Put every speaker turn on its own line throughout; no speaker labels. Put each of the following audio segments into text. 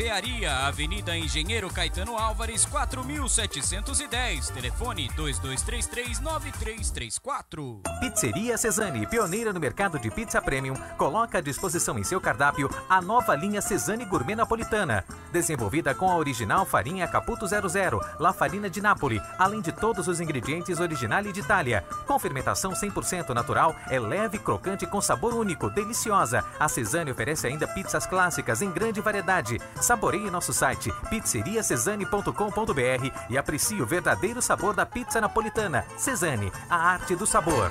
Barbearia, Avenida Engenheiro Caetano Álvares, 4710. Telefone 2233-9334.
Pizzeria Cesani, pioneira no mercado de pizza premium, coloca à disposição em seu cardápio a nova linha Cesani Gourmet Napolitana. Desenvolvida com a original farinha Caputo 00, La Farina de Nápoles, além de todos os ingredientes originais de Itália. Com fermentação 100% natural, é leve, crocante com sabor único, deliciosa. A Cesani oferece ainda pizzas clássicas em grande variedade. Saboreie nosso site pizzeriacesani.com.br e aprecie o verdadeiro sabor da pizza napolitana. Cesani, a arte do sabor.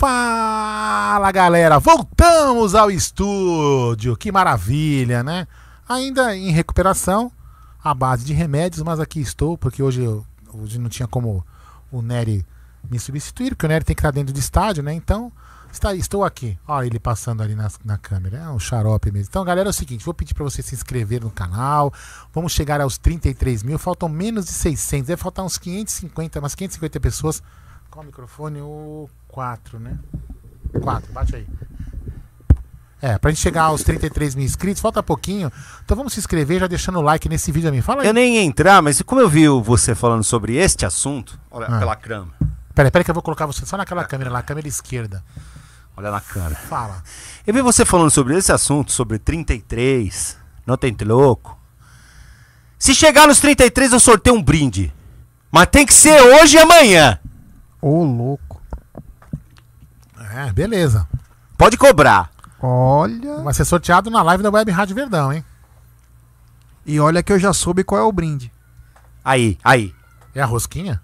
Fala galera, voltamos ao estúdio, que maravilha, né? Ainda em recuperação, à base de remédios, mas aqui estou, porque hoje, eu, hoje não tinha como o Nery me substituir, porque o Nery tem que estar dentro do estádio, né? Então, está, estou aqui. Olha ele passando ali na, na câmera, é um xarope mesmo. Então, galera, é o seguinte, vou pedir para você se inscrever no canal, vamos chegar aos 33 mil, faltam menos de 600, deve faltar uns 550, umas 550 pessoas. Qual o microfone? O 4, né? 4, bate aí. É, pra gente chegar aos 33 mil inscritos, falta pouquinho. Então vamos se inscrever já deixando o like nesse vídeo a mim. Fala aí.
Eu nem ia entrar, mas como eu vi você falando sobre este assunto, olha
Ah.
pela câmera.
Peraí, peraí que eu vou colocar você só naquela câmera lá, câmera esquerda.
Olha na câmera.
Fala.
Eu vi você falando sobre esse assunto, sobre 33, não tem louco. Se chegar nos 33, eu sorteio um brinde. Mas tem que ser hoje e amanhã.
Ô, louco.
É, beleza.
Pode cobrar.
Olha.
Vai ser sorteado na live da Web Rádio Verdão, hein?
E olha que eu já soube qual é o brinde.
Aí, aí.
É a rosquinha?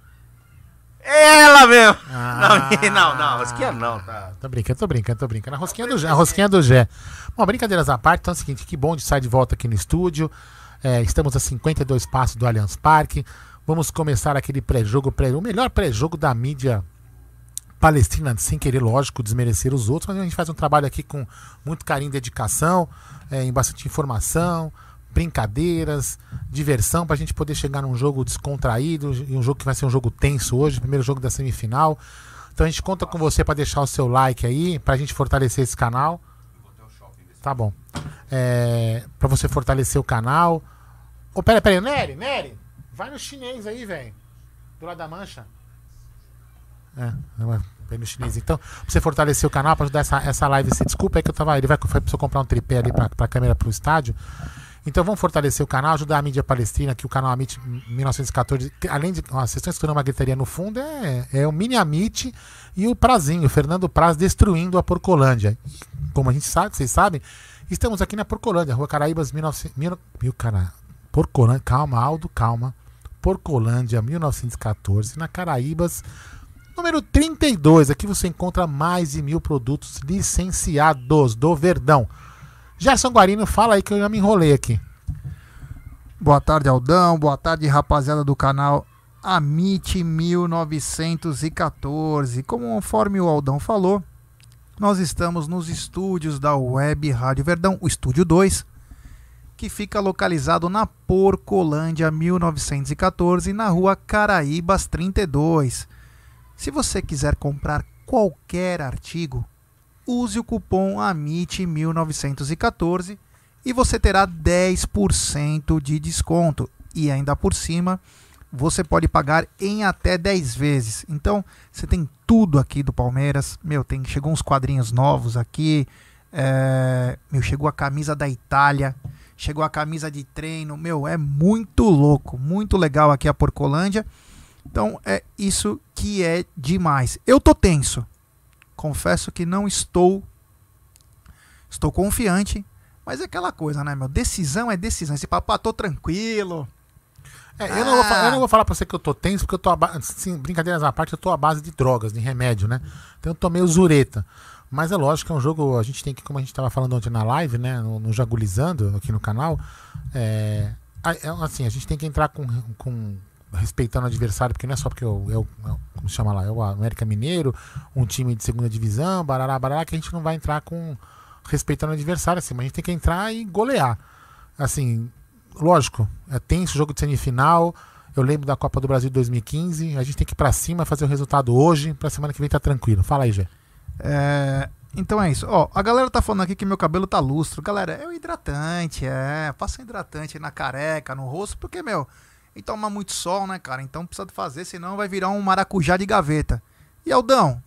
Ela mesmo.
Ah.
Não, não, não, rosquinha não, tá.
Tô brincando, tô brincando, tô brincando. A rosquinha do Gé. A rosquinha do Gé. Bom, brincadeiras à parte, então é o seguinte, que bom de estar de volta aqui no estúdio. É, estamos a 52 passos do Allianz Parque. Vamos começar aquele pré-jogo, pré o melhor pré-jogo da mídia palestina, sem querer, lógico, desmerecer os outros, mas a gente faz um trabalho aqui com muito carinho e dedicação, é, em bastante informação, brincadeiras, diversão, para a gente poder chegar num jogo descontraído, e um jogo que vai ser um jogo tenso hoje, primeiro jogo da semifinal. Então a gente conta com você para deixar o seu like aí, para a gente fortalecer esse canal. Tá bom. É, para você fortalecer o canal. Ô, pera, pera aí, Nery, Nery, vai no chinês aí, velho. Do lado da mancha. É, vai no chinês. Então, pra você fortalecer o canal, pra ajudar essa, essa live, se desculpa aí que eu tava. Ele vai foi você comprar um tripé ali pra, pra câmera pro estádio. Então vamos fortalecer o canal, ajudar a mídia palestina, que o canal Amit 1914, que além de. Ó, vocês estão escutando uma gritaria no fundo, é, é o Mini Amit e o Prazinho, o Fernando Praz destruindo a Porcolândia. Como a gente sabe, vocês sabem, estamos aqui na Porcolândia, Rua Caraíbas 1900. Mil, mil, cara, Porcolândia, calma, Aldo, calma. Porcolândia 1914, na Caraíbas, número 32. Aqui você encontra mais de mil produtos licenciados do Verdão. Gerson Guarino, fala aí que eu já me enrolei aqui.
Boa tarde, Aldão. Boa tarde, rapaziada do canal Amit 1914. Conforme o Aldão falou, nós estamos nos estúdios da Web Rádio Verdão, o estúdio 2, que fica localizado na Porcolândia 1914, na rua Caraíbas 32. Se você quiser comprar qualquer artigo, use o cupom AMIT1914 e você terá 10% de desconto. E ainda por cima, você pode pagar em até 10 vezes. Então, você tem tudo aqui do Palmeiras. Meu, tem, chegou uns quadrinhos novos aqui. É, meu, chegou a camisa da Itália. Chegou a camisa de treino. Meu, é muito louco. Muito legal aqui a Porcolândia. Então é isso que é demais. Eu tô tenso. Confesso que não estou. Estou confiante. Mas é aquela coisa, né, meu? Decisão é decisão. Esse papo, ah, tô tranquilo.
É, eu, não vou,
Ah.
eu não vou falar pra você que eu tô tenso, porque eu tô, assim, brincadeiras à parte, eu tô à base de drogas, de remédio, né? Então eu tô meio zureta. Mas é lógico que é um jogo, a gente tem que, como a gente tava falando ontem na live, né? No, no Jagulizando, aqui no canal, é, é, assim, a gente tem que entrar com, com respeitando o adversário, porque não é só porque eu, eu, como chama lá, é o América Mineiro, um time de segunda divisão, barará, barará, que a gente não vai entrar com respeitando o adversário, assim, mas a gente tem que entrar e golear. Assim, lógico, é tenso jogo de semifinal. Eu lembro da Copa do Brasil de 2015. A gente tem que ir pra cima, fazer o resultado hoje, pra semana que vem tá tranquilo. Fala aí, Gê.
É, então é isso. Ó, a galera tá falando aqui que meu cabelo tá lustro. Galera, é o hidratante, é. Passa um hidratante na careca, no rosto, porque, meu, e toma muito sol, né, cara? Então precisa fazer, senão vai virar um maracujá de gaveta. E Aldão,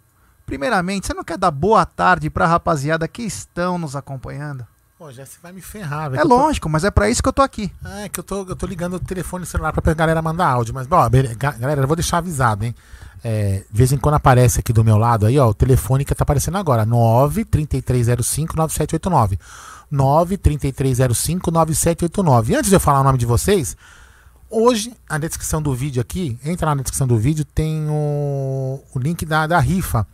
primeiramente, você não quer dar boa tarde pra rapaziada que estão nos acompanhando?
Pô, já você vai me ferrar,
É
velho. tô-
lógico, mas é pra isso que eu tô aqui.
É que eu tô, eu tô ligando o telefone celular pra galera mandar áudio. Mas, bom, galera, eu vou deixar avisado, hein? É, de vez em quando aparece aqui do meu lado aí, ó, o telefone que tá aparecendo agora. 93305 9789. 93305 9789. E antes de eu falar o nome de vocês, hoje, na descrição do vídeo aqui, entra na descrição do vídeo, tem o, o link da, da rifa.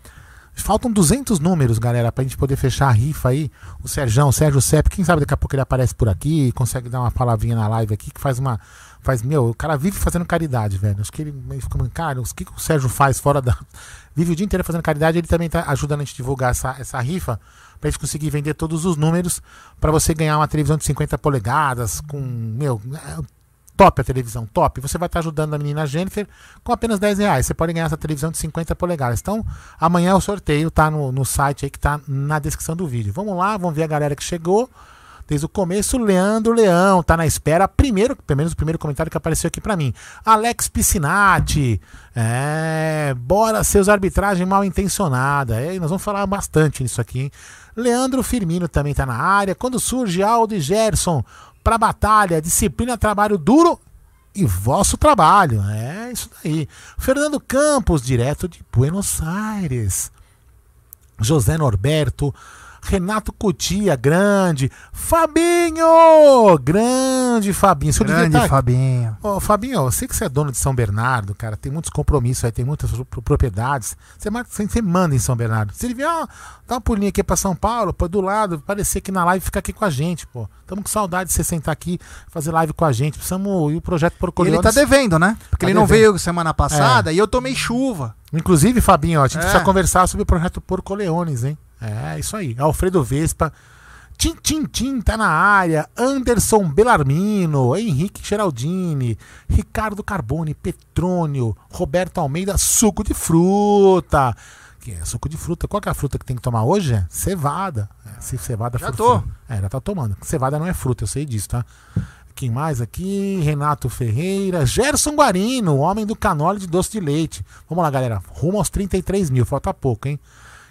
Faltam 200 números, galera, pra gente poder fechar a rifa aí. O Serjão, o Sérgio Sepp, quem sabe daqui a pouco ele aparece por aqui, consegue dar uma palavrinha na live aqui, que faz uma. Faz, meu, o cara vive fazendo caridade, velho. Acho que ele fica, cara, o que, que o Sérgio faz fora da. Vive o dia inteiro fazendo caridade, ele também tá ajudando a gente a divulgar essa, essa rifa, pra gente conseguir vender todos os números, pra você ganhar uma televisão de 50 polegadas, com, meu, é, top a televisão, top. Você vai estar ajudando a menina Jennifer com apenas 10 reais. Você pode ganhar essa televisão de 50 polegadas. Então, amanhã o sorteio tá no, no site aí que tá na descrição do vídeo. Vamos lá, vamos ver a galera que chegou. Desde o começo, Leandro Leão tá na espera. Primeiro, pelo menos o primeiro comentário que apareceu aqui pra mim. Alex Piscinati. É, bora seus arbitragem mal intencionada. É, nós vamos falar bastante nisso aqui. hein? Leandro Firmino também tá na área. Quando surge Aldo e Gerson pra batalha, disciplina, trabalho duro e vosso trabalho. É isso daí. Fernando Campos, direto de Buenos Aires. José Norberto, Renato Cutia, grande. Fabinho! Grande Fabinho. Seu
Grande
tá-
Fabinho.
Ô, Fabinho, eu sei que você é dono de São Bernardo, cara. Tem muitos compromissos aí, tem muitas pro- propriedades. Você, mar- você, manda em São Bernardo. Você devia ó, dar uma pulinha aqui pra São Paulo, pô, do lado, aparecer aqui na live e ficar aqui com a gente, pô. Tamo com saudade de você sentar aqui, fazer live com a gente. Precisamos ir o projeto por
Ele tá devendo, né? Porque
Tá
ele não
devendo.
veio semana passada e eu tomei chuva.
Inclusive, Fabinho, ó, a gente
É.
precisa conversar sobre o projeto Porco Leones, hein? É, isso aí. Alfredo Vespa. Tim Tim Tim tá na área. Anderson Belarmino. Henrique Geraldini. Ricardo Carbone. Petrônio. Roberto Almeida. Suco de fruta. Que é suco de fruta. Qual que é a fruta que tem que tomar hoje? É cevada. É, se cevada
Já
for
tô.
fruta- É, já tá tomando. Cevada não é fruta, eu sei disso, tá? Quem mais aqui? Renato Ferreira. Gerson Guarino, homem do canole de doce de leite. Vamos lá, galera. Rumo aos 33 mil. Falta pouco, hein?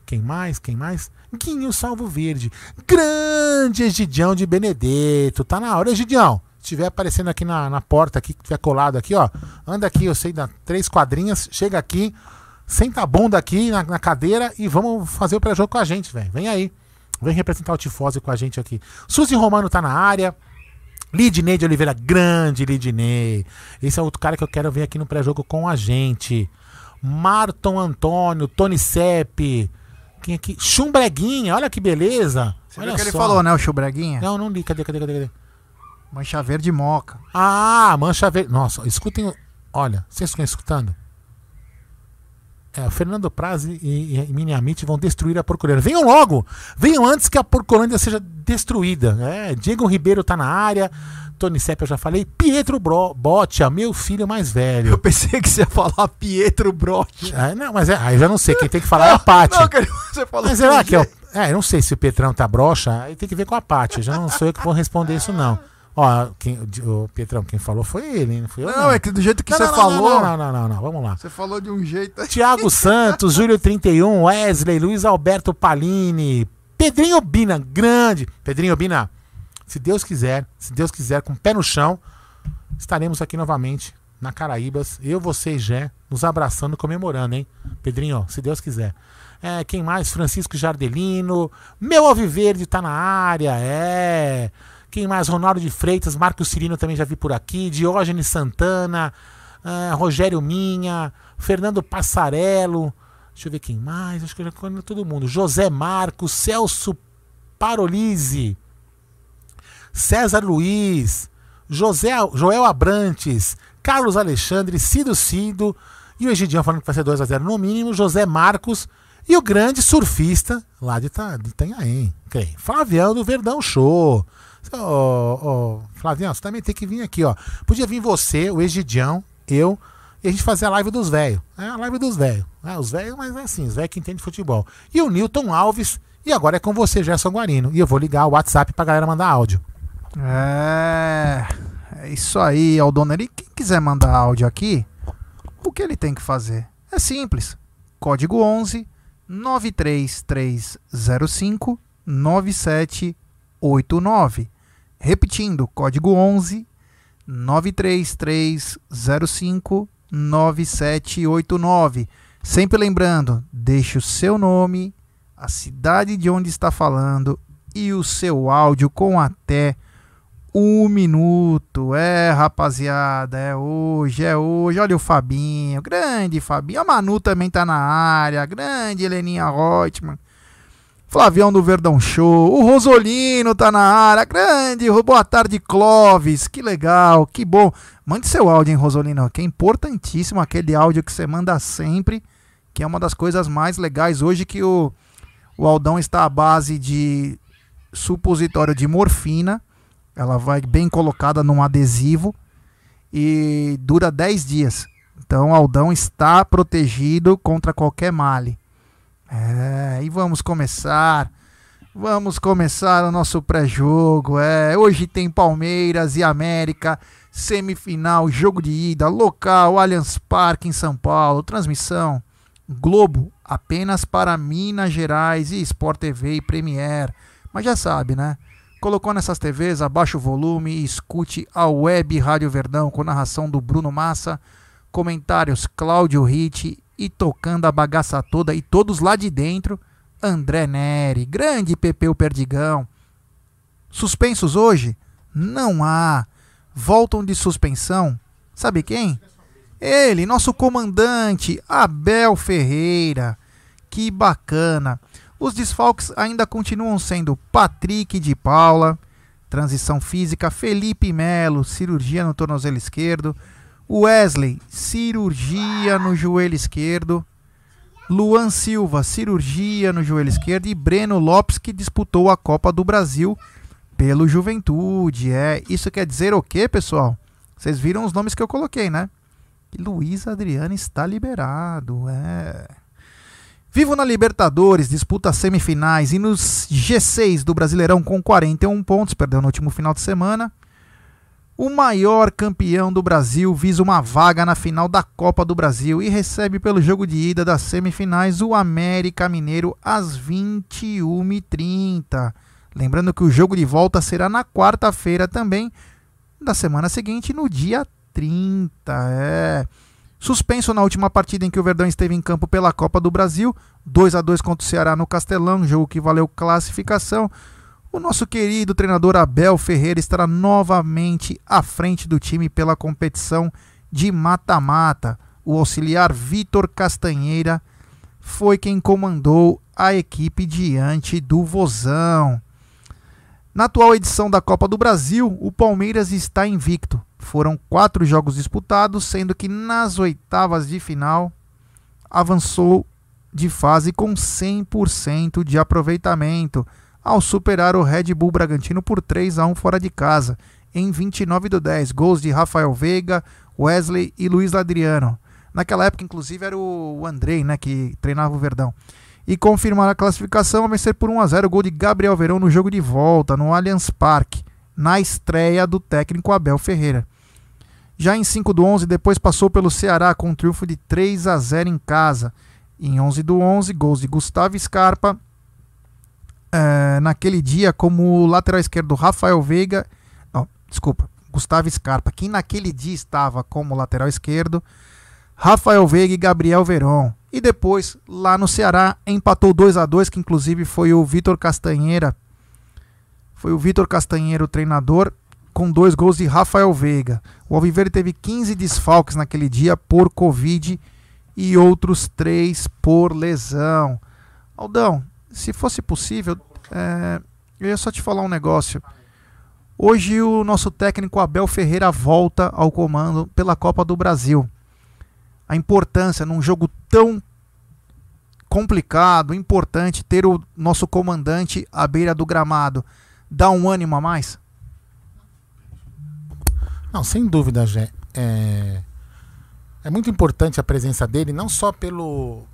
Quem mais? Quem mais? Guinho Salvo Verde. Grande Egidião de Benedetto. Tá na hora, Egidião. Se estiver aparecendo aqui na, na porta, aqui, que tiver colado aqui, ó. Anda aqui, eu sei, dá três quadrinhas. Chega aqui, senta a bunda aqui na, na cadeira e vamos fazer o pré-jogo com a gente, velho. Vem aí. Vem representar o Tifose com a gente aqui. Suzy Romano tá na área. Lidney de Oliveira, grande Lidney. Esse é outro cara que eu quero ver aqui no pré-jogo com a gente. Marton Antônio, Tony Sepp. Aqui? Chumbreguinha, olha que beleza.
Você
olha
viu que ele
só.
falou, né, o Chubreguinha?
Não, não li. Cadê, cadê, cadê, cadê?
Mancha verde moca.
Ah, mancha verde. Nossa, escutem. Olha, vocês estão escutando? É, Fernando Praz e, e, e vão destruir a Porcolândia. Venham logo! Venham antes que a Porcolândia seja destruída. É, Diego Ribeiro tá na área. Tony Sepp, eu já falei. Pietro Bro, Botia, meu filho mais
Eu
velho.
pensei que você ia falar Pietro Brotti.
É, não, mas é, aí eu já não sei. Quem tem que falar é a Paty.
Não, cara, você falou
Mas será que é. É, eu não sei se o Petrão tá broxa, aí tem que ver com a Paty. Já não sou eu que vou responder isso, não. Ó, quem, o Petrão, quem falou foi ele, não fui eu.
Não, é que do jeito que
Não,
você
não, não,
falou,
Não, não, não, não, não, vamos lá.
você falou de um jeito.
Tiago Santos, Júlio 31, Wesley, Luiz Alberto Palini, Pedrinho Bina, grande. Pedrinho Bina, se Deus quiser, se Deus quiser, com o pé no chão, estaremos aqui novamente na Caraíbas. Eu, você e Jé, nos abraçando, comemorando, hein? Pedrinho, se Deus quiser. É, quem mais? Francisco Jardelino. Meu Alviverde tá na área, é. Quem mais? Ronaldo de Freitas, Marcos Cirino também já vi por aqui. Diógenes Santana, é, Rogério Minha, Fernando Passarello. Deixa eu ver quem mais. Acho que eu já conheço todo mundo. José Marcos, Celso Parolise, César Luiz, José, Joel Abrantes, Carlos Alexandre, Cido Cido e o Egidião falando que vai ser 2x0 no mínimo, José Marcos e o grande surfista lá de, Ta, de Itanhaém, quem? Flavião do Verdão Show. Ô, ô, Flavião, você também tem que vir aqui, ó. Podia vir você, o Egidião, eu, e a gente fazer a live dos velhos. É a live dos velhos. É, os velhos, mas é assim, os velhos que entendem futebol. E o Newton Alves, e agora é com você, Gerson Guarino. E eu vou ligar o WhatsApp pra galera mandar áudio.
É. É isso aí, Aldoneri. Quem quiser mandar áudio aqui, o que ele tem que fazer? É simples. Código 11 93305 9789. Repetindo, código 11 93305 9789. Sempre lembrando, deixe o seu nome, a cidade de onde está falando e o seu áudio com até um minuto. É, rapaziada, é hoje, é hoje. Olha o Fabinho, grande Fabinho. A Manu também tá na área, grande Heleninha Reutemann. Flavião do Verdão Show, o Rosolino tá na área, grande, boa tarde Clóvis, que legal, que bom. Mande seu áudio, hein, Rosolino, que é importantíssimo aquele áudio que você manda sempre, que é uma das coisas mais legais hoje que o, o Aldão está à base de supositório de morfina, ela vai bem colocada num adesivo e dura 10 dias. Então o Aldão está protegido contra qualquer male. É, e vamos começar. Vamos começar o nosso pré-jogo. É, hoje tem Palmeiras e América, semifinal, jogo de ida, local, Allianz Parque em São Paulo, transmissão Globo apenas para Minas Gerais e Sport TV e Premier. Mas já sabe, né? Colocou nessas TVs, abaixa o volume e escute a Web Rádio Verdão com narração do Bruno Massa, comentários Cláudio Ritt e tocando a bagaça toda e todos lá de dentro, André Neri, grande Pepeu Perdigão. Suspensos hoje? Não há. Voltam de suspensão. Sabe quem? Ele, nosso comandante, Abel Ferreira. Que bacana. Os desfalques ainda continuam sendo Patrick de Paula, transição física, Felipe Melo, cirurgia no tornozelo esquerdo, Wesley, cirurgia no joelho esquerdo, Luan Silva, cirurgia no joelho esquerdo e Breno Lopes que disputou a Copa do Brasil pelo Juventude. É, isso quer dizer o quê, pessoal? Vocês viram os nomes que eu coloquei, né? Luiz Adriano está liberado, é. Vivo na Libertadores, disputa semifinais e nos G6 do Brasileirão com 41 pontos, perdeu no último final de semana. O maior campeão do Brasil visa uma vaga na final da Copa do Brasil e recebe pelo jogo de ida das semifinais o América Mineiro às 21h30. Lembrando que o jogo de volta será na quarta-feira também, da semana seguinte, no dia 30. É. Suspenso na última partida em que o Verdão esteve em campo pela Copa do Brasil, 2 a 2 contra o Ceará no Castelão, jogo que valeu classificação. O nosso querido treinador Abel Ferreira estará novamente à frente do time pela competição de mata-mata. O auxiliar Vitor Castanheira foi quem comandou a equipe diante do Vozão. Na atual edição da Copa do Brasil, o Palmeiras está invicto. Foram quatro jogos disputados, sendo que nas oitavas de final avançou de fase com 100% de aproveitamento, ao superar o Red Bull Bragantino por 3 a 1 fora de casa, em 29 do 10. Gols de Rafael Veiga, Wesley e Luiz Ladriano. Naquela época, inclusive, era o Andrei, né, que treinava o Verdão e confirmar a classificação a vencer por 1 a 0 o gol de Gabriel Verão no jogo de volta no Allianz Parque, na estreia do técnico Abel Ferreira. Já em 5 do 11, depois passou pelo Ceará com um triunfo de 3 a 0 em casa. Em 11 do 11, gols de Gustavo Scarpa. É, naquele dia, como lateral esquerdo Rafael Veiga. Não, desculpa. Gustavo Scarpa, que naquele dia estava como lateral esquerdo, Rafael Veiga e Gabriel Veron. E depois, lá no Ceará, empatou 2 a 2 que inclusive foi o Vitor Castanheira. Foi o Vitor Castanheira o treinador, com dois gols de Rafael Veiga. O Alviverde teve 15 desfalques naquele dia por Covid e outros três por lesão. Aldão, se fosse possível, é, eu ia só te falar um negócio. Hoje o nosso técnico Abel Ferreira volta ao comando pela Copa do Brasil. A importância num jogo tão complicado, importante, ter o nosso comandante à beira do gramado, dá um ânimo a mais?
Não, sem dúvida, Gé. É, é muito importante a presença dele, não só pelo.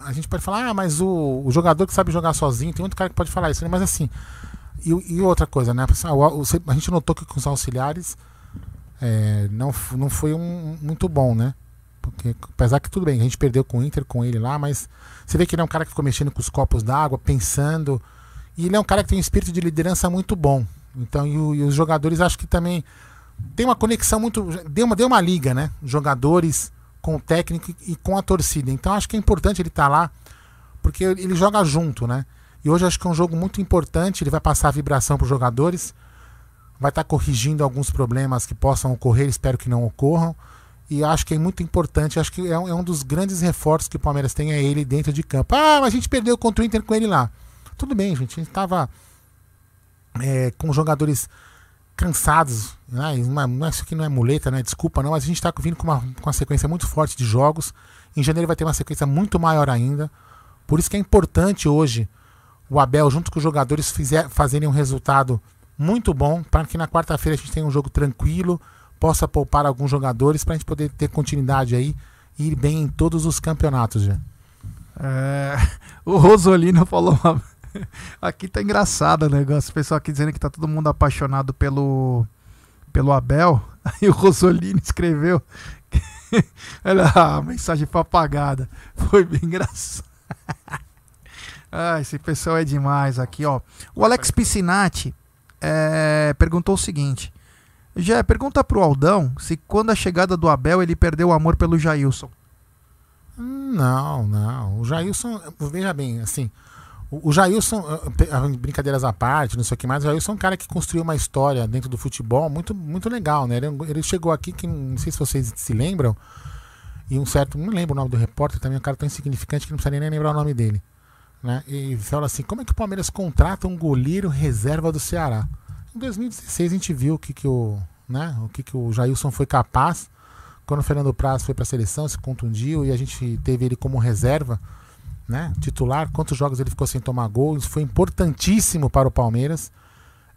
A gente pode falar, ah, mas o, o jogador que sabe jogar sozinho, tem muito cara que pode falar isso, né? mas assim. E, e outra coisa, né? A gente notou que com os auxiliares é, não, não foi um, muito bom, né? Porque, apesar que tudo bem, a gente perdeu com o Inter, com ele lá, mas você vê que ele é um cara que ficou mexendo com os copos d'água, pensando. E ele é um cara que tem um espírito de liderança muito bom. Então, e, e os jogadores acho que também tem uma conexão muito. Deu uma, deu uma liga, né? Jogadores com o técnico e com a torcida. Então acho que é importante ele estar tá lá, porque ele joga junto, né? E hoje acho que é um jogo muito importante. Ele vai passar a vibração para os jogadores, vai estar tá corrigindo alguns problemas que possam ocorrer, espero que não ocorram. E acho que é muito importante, acho que é um, é um dos grandes reforços que o Palmeiras tem é ele dentro de campo. Ah, mas a gente perdeu contra o Inter com ele lá. Tudo bem, gente. A gente estava é, com jogadores cansados. Né? Não é, isso aqui não é muleta, né? Desculpa, não, mas a gente está vindo com uma, com uma sequência muito forte de jogos. Em janeiro vai ter uma sequência muito maior ainda. Por isso que é importante hoje o Abel, junto com os jogadores, fizer, fazerem um resultado muito bom, para que na quarta-feira a gente tenha um jogo tranquilo, possa poupar alguns jogadores, para a gente poder ter continuidade aí e ir bem em todos os campeonatos já.
É, o Rosolino falou uma, aqui tá engraçado o negócio. O pessoal aqui dizendo que tá todo mundo apaixonado pelo, pelo Abel. Aí o Rosolino escreveu. Olha, a mensagem foi apagada. Foi bem engraçado. ah, esse pessoal é demais aqui, ó. O Alex Piscinati é, perguntou o seguinte. Já pergunta pro Aldão se quando a chegada do Abel ele perdeu o amor pelo Jailson.
Não, não. O Jailson, veja bem, assim, o, Jailson, brincadeiras à parte, não sei o que mais, o Jailson é um cara que construiu uma história dentro do futebol muito, muito legal, né? Ele, ele chegou aqui, que não sei se vocês se lembram, e um certo, não lembro o nome do repórter, também é um cara tão insignificante que não precisa nem lembrar o nome dele. Né? E fala assim: como é que o Palmeiras contrata um goleiro reserva do Ceará? Em 2016 a gente viu o que, que, o, né, o, que, que o Jailson foi capaz quando o Fernando Praz foi para a seleção, se contundiu e a gente teve ele como reserva né? Titular, quantos jogos ele ficou sem tomar gol, isso foi importantíssimo para o Palmeiras.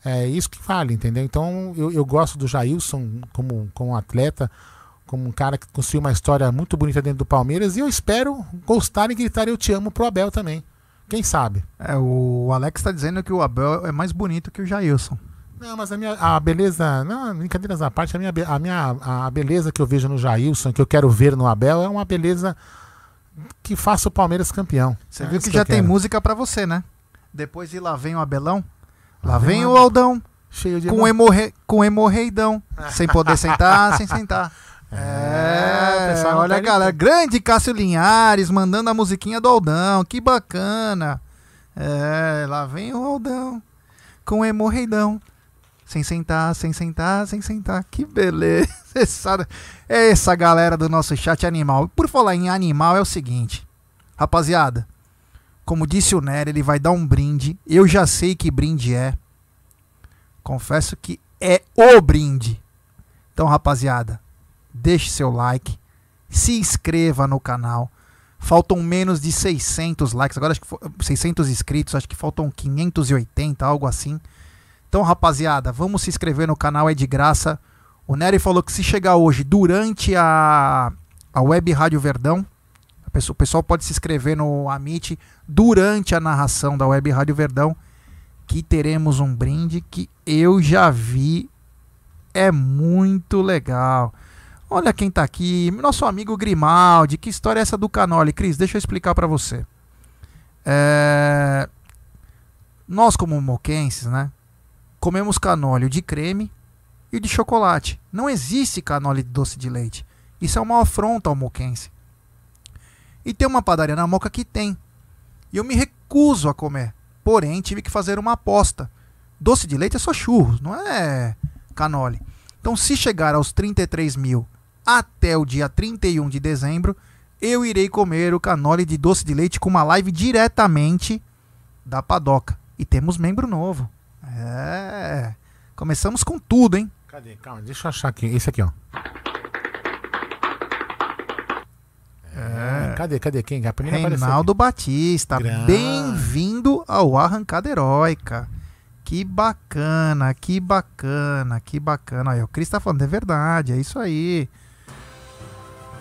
É isso que vale, entendeu? Então eu, eu gosto do Jailson como, como atleta, como um cara que construiu uma história muito bonita dentro do Palmeiras e eu espero gostar e gritar eu te amo pro Abel também. Quem sabe?
É, o Alex está dizendo que o Abel é mais bonito que o Jailson.
Não, mas a minha a beleza, não, brincadeiras à parte, a minha, a minha a beleza que eu vejo no Jailson, que eu quero ver no Abel, é uma beleza que faça o Palmeiras campeão.
Você é viu que, que já tem música para você, né? Depois de Lá Vem o Abelão, Lá Vem o Aldão, cheio de com, hemorre, com hemorreidão, sem poder sentar, sem sentar. É, é olha, tá galera, grande Cássio Linhares mandando a musiquinha do Aldão, que bacana. É, lá vem o Aldão com hemorreidão. Sem sentar, sem sentar, sem sentar. Que beleza. Essa, é essa galera do nosso chat animal. Por falar em animal, é o seguinte. Rapaziada, como disse o Nery, ele vai dar um brinde. Eu já sei que brinde é. Confesso que é o brinde. Então, rapaziada, deixe seu like. Se inscreva no canal. Faltam menos de 600 likes. Agora acho que 600 inscritos. Acho que faltam 580, algo assim. Então, rapaziada, vamos se inscrever no canal, é de graça. O Nery falou que se chegar hoje durante a, a Web Rádio Verdão, pessoa, o pessoal pode se inscrever no Amit durante a narração da Web Rádio Verdão, que teremos um brinde que eu já vi. É muito legal. Olha quem tá aqui, nosso amigo Grimaldi. Que história é essa do Canoli? Cris, deixa eu explicar para você. É... Nós, como moquenses, né? Comemos canóleo de creme e de chocolate. Não existe canole de doce de leite. Isso é uma afronta ao moquense. E tem uma padaria na Moca que tem. E eu me recuso a comer. Porém, tive que fazer uma aposta. Doce de leite é só churros, não é canole. Então, se chegar aos 33 mil até o dia 31 de dezembro, eu irei comer o canole de doce de leite com uma live diretamente da padoca. E temos membro novo. É. Começamos com tudo, hein?
Cadê? Calma, deixa eu achar aqui. Esse aqui, ó. É. Cadê, cadê? Quem? A primeira
Reinaldo Batista, bem-vindo ao Arrancada Heróica. Que bacana, que bacana, que bacana. Aí, o Cris tá falando, é verdade, é isso aí.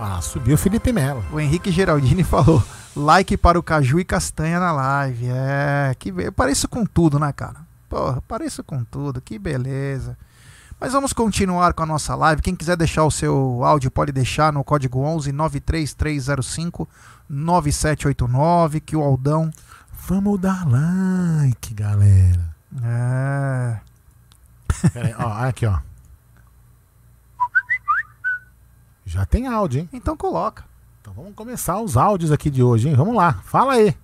Ah, subiu o Felipe Melo.
O Henrique Geraldini falou, like para o Caju e Castanha na live. É, que eu pareço com tudo, né, cara? Porra, pareço com tudo, que beleza. Mas vamos continuar com a nossa live. Quem quiser deixar o seu áudio pode deixar no código 11 93305 9789 que o Aldão
Vamos dar like, galera.
é,
aí, ó, aqui, ó. Já tem áudio, hein?
então coloca.
Então vamos começar os áudios aqui de hoje, hein? Vamos lá, fala aí.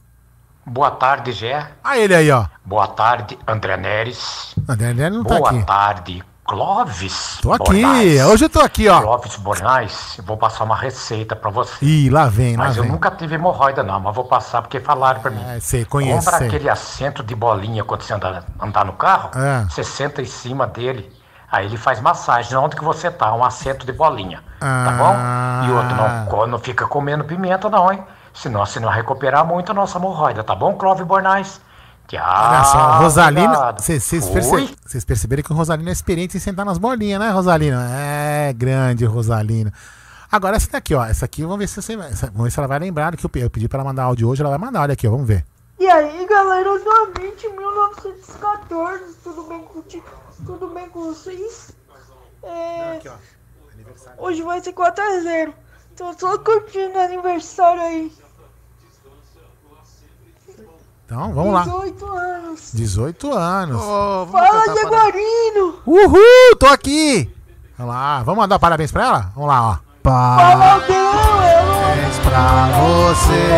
Boa tarde, Gé.
Ah, ele aí, ó.
Boa tarde, André Neres.
André André não tá
Boa
aqui.
tarde, Clóvis.
Tô aqui,
Bornais.
hoje eu tô aqui, ó.
Clóvis Bornais, eu vou passar uma receita pra você.
Ih, lá vem, lá
Mas eu
vem.
nunca tive hemorroida não, mas vou passar porque falaram pra mim.
É, sei, conheço,
Compra
sei.
aquele assento de bolinha quando você andar, andar no carro,
É.
você senta em cima dele, aí ele faz massagem onde que você tá, um assento de bolinha,
Ah.
tá bom? E outro, não, co- não fica comendo pimenta não, hein? Senão você não recuperar muito a nossa hemorroida, tá bom, Clóvis Bornais? Tchau.
Olha só, Rosalina. Vocês perce- perceberam que o Rosalino é experiente em sentar nas bolinhas, né, Rosalino? É, grande Rosalino. Agora essa daqui, ó. Essa aqui, vamos ver se você vamos ver se ela vai lembrar que eu eu pedi pra ela mandar áudio hoje. Ela vai mandar, olha aqui, ó. Vamos ver.
E aí, galera do 20 1914, tudo bem com tudo bem com vocês? É, hoje vai ser 4 a 0. Tô só curtindo o aniversário aí.
Então, vamos lá.
18 anos.
18 anos.
Fala, Jaguarino!
Uhul, tô aqui!
Vamos lá. Vamos mandar parabéns pra ela? Vamos lá, ó.
Parabéns pra você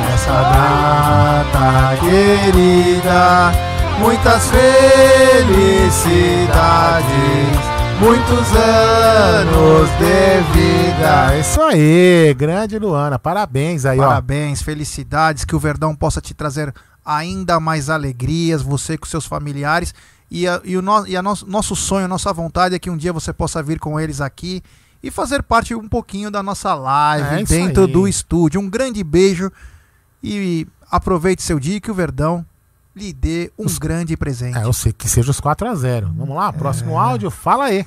nessa data querida. Muitas felicidades, muitos anos de vida.
É isso aí. Grande Luana. Parabéns aí, ó.
Parabéns, felicidades, que o Verdão possa te trazer ainda mais alegrias, você com seus familiares. E, a, e o no, e a nosso, nosso sonho, nossa vontade é que um dia você possa vir com eles aqui e fazer parte um pouquinho da nossa live
É
dentro do estúdio. Um grande beijo e aproveite seu dia que o Verdão lhe dê um grande presente.
É, eu sei que seja os 4 a 0 Vamos lá, próximo áudio. Fala aí.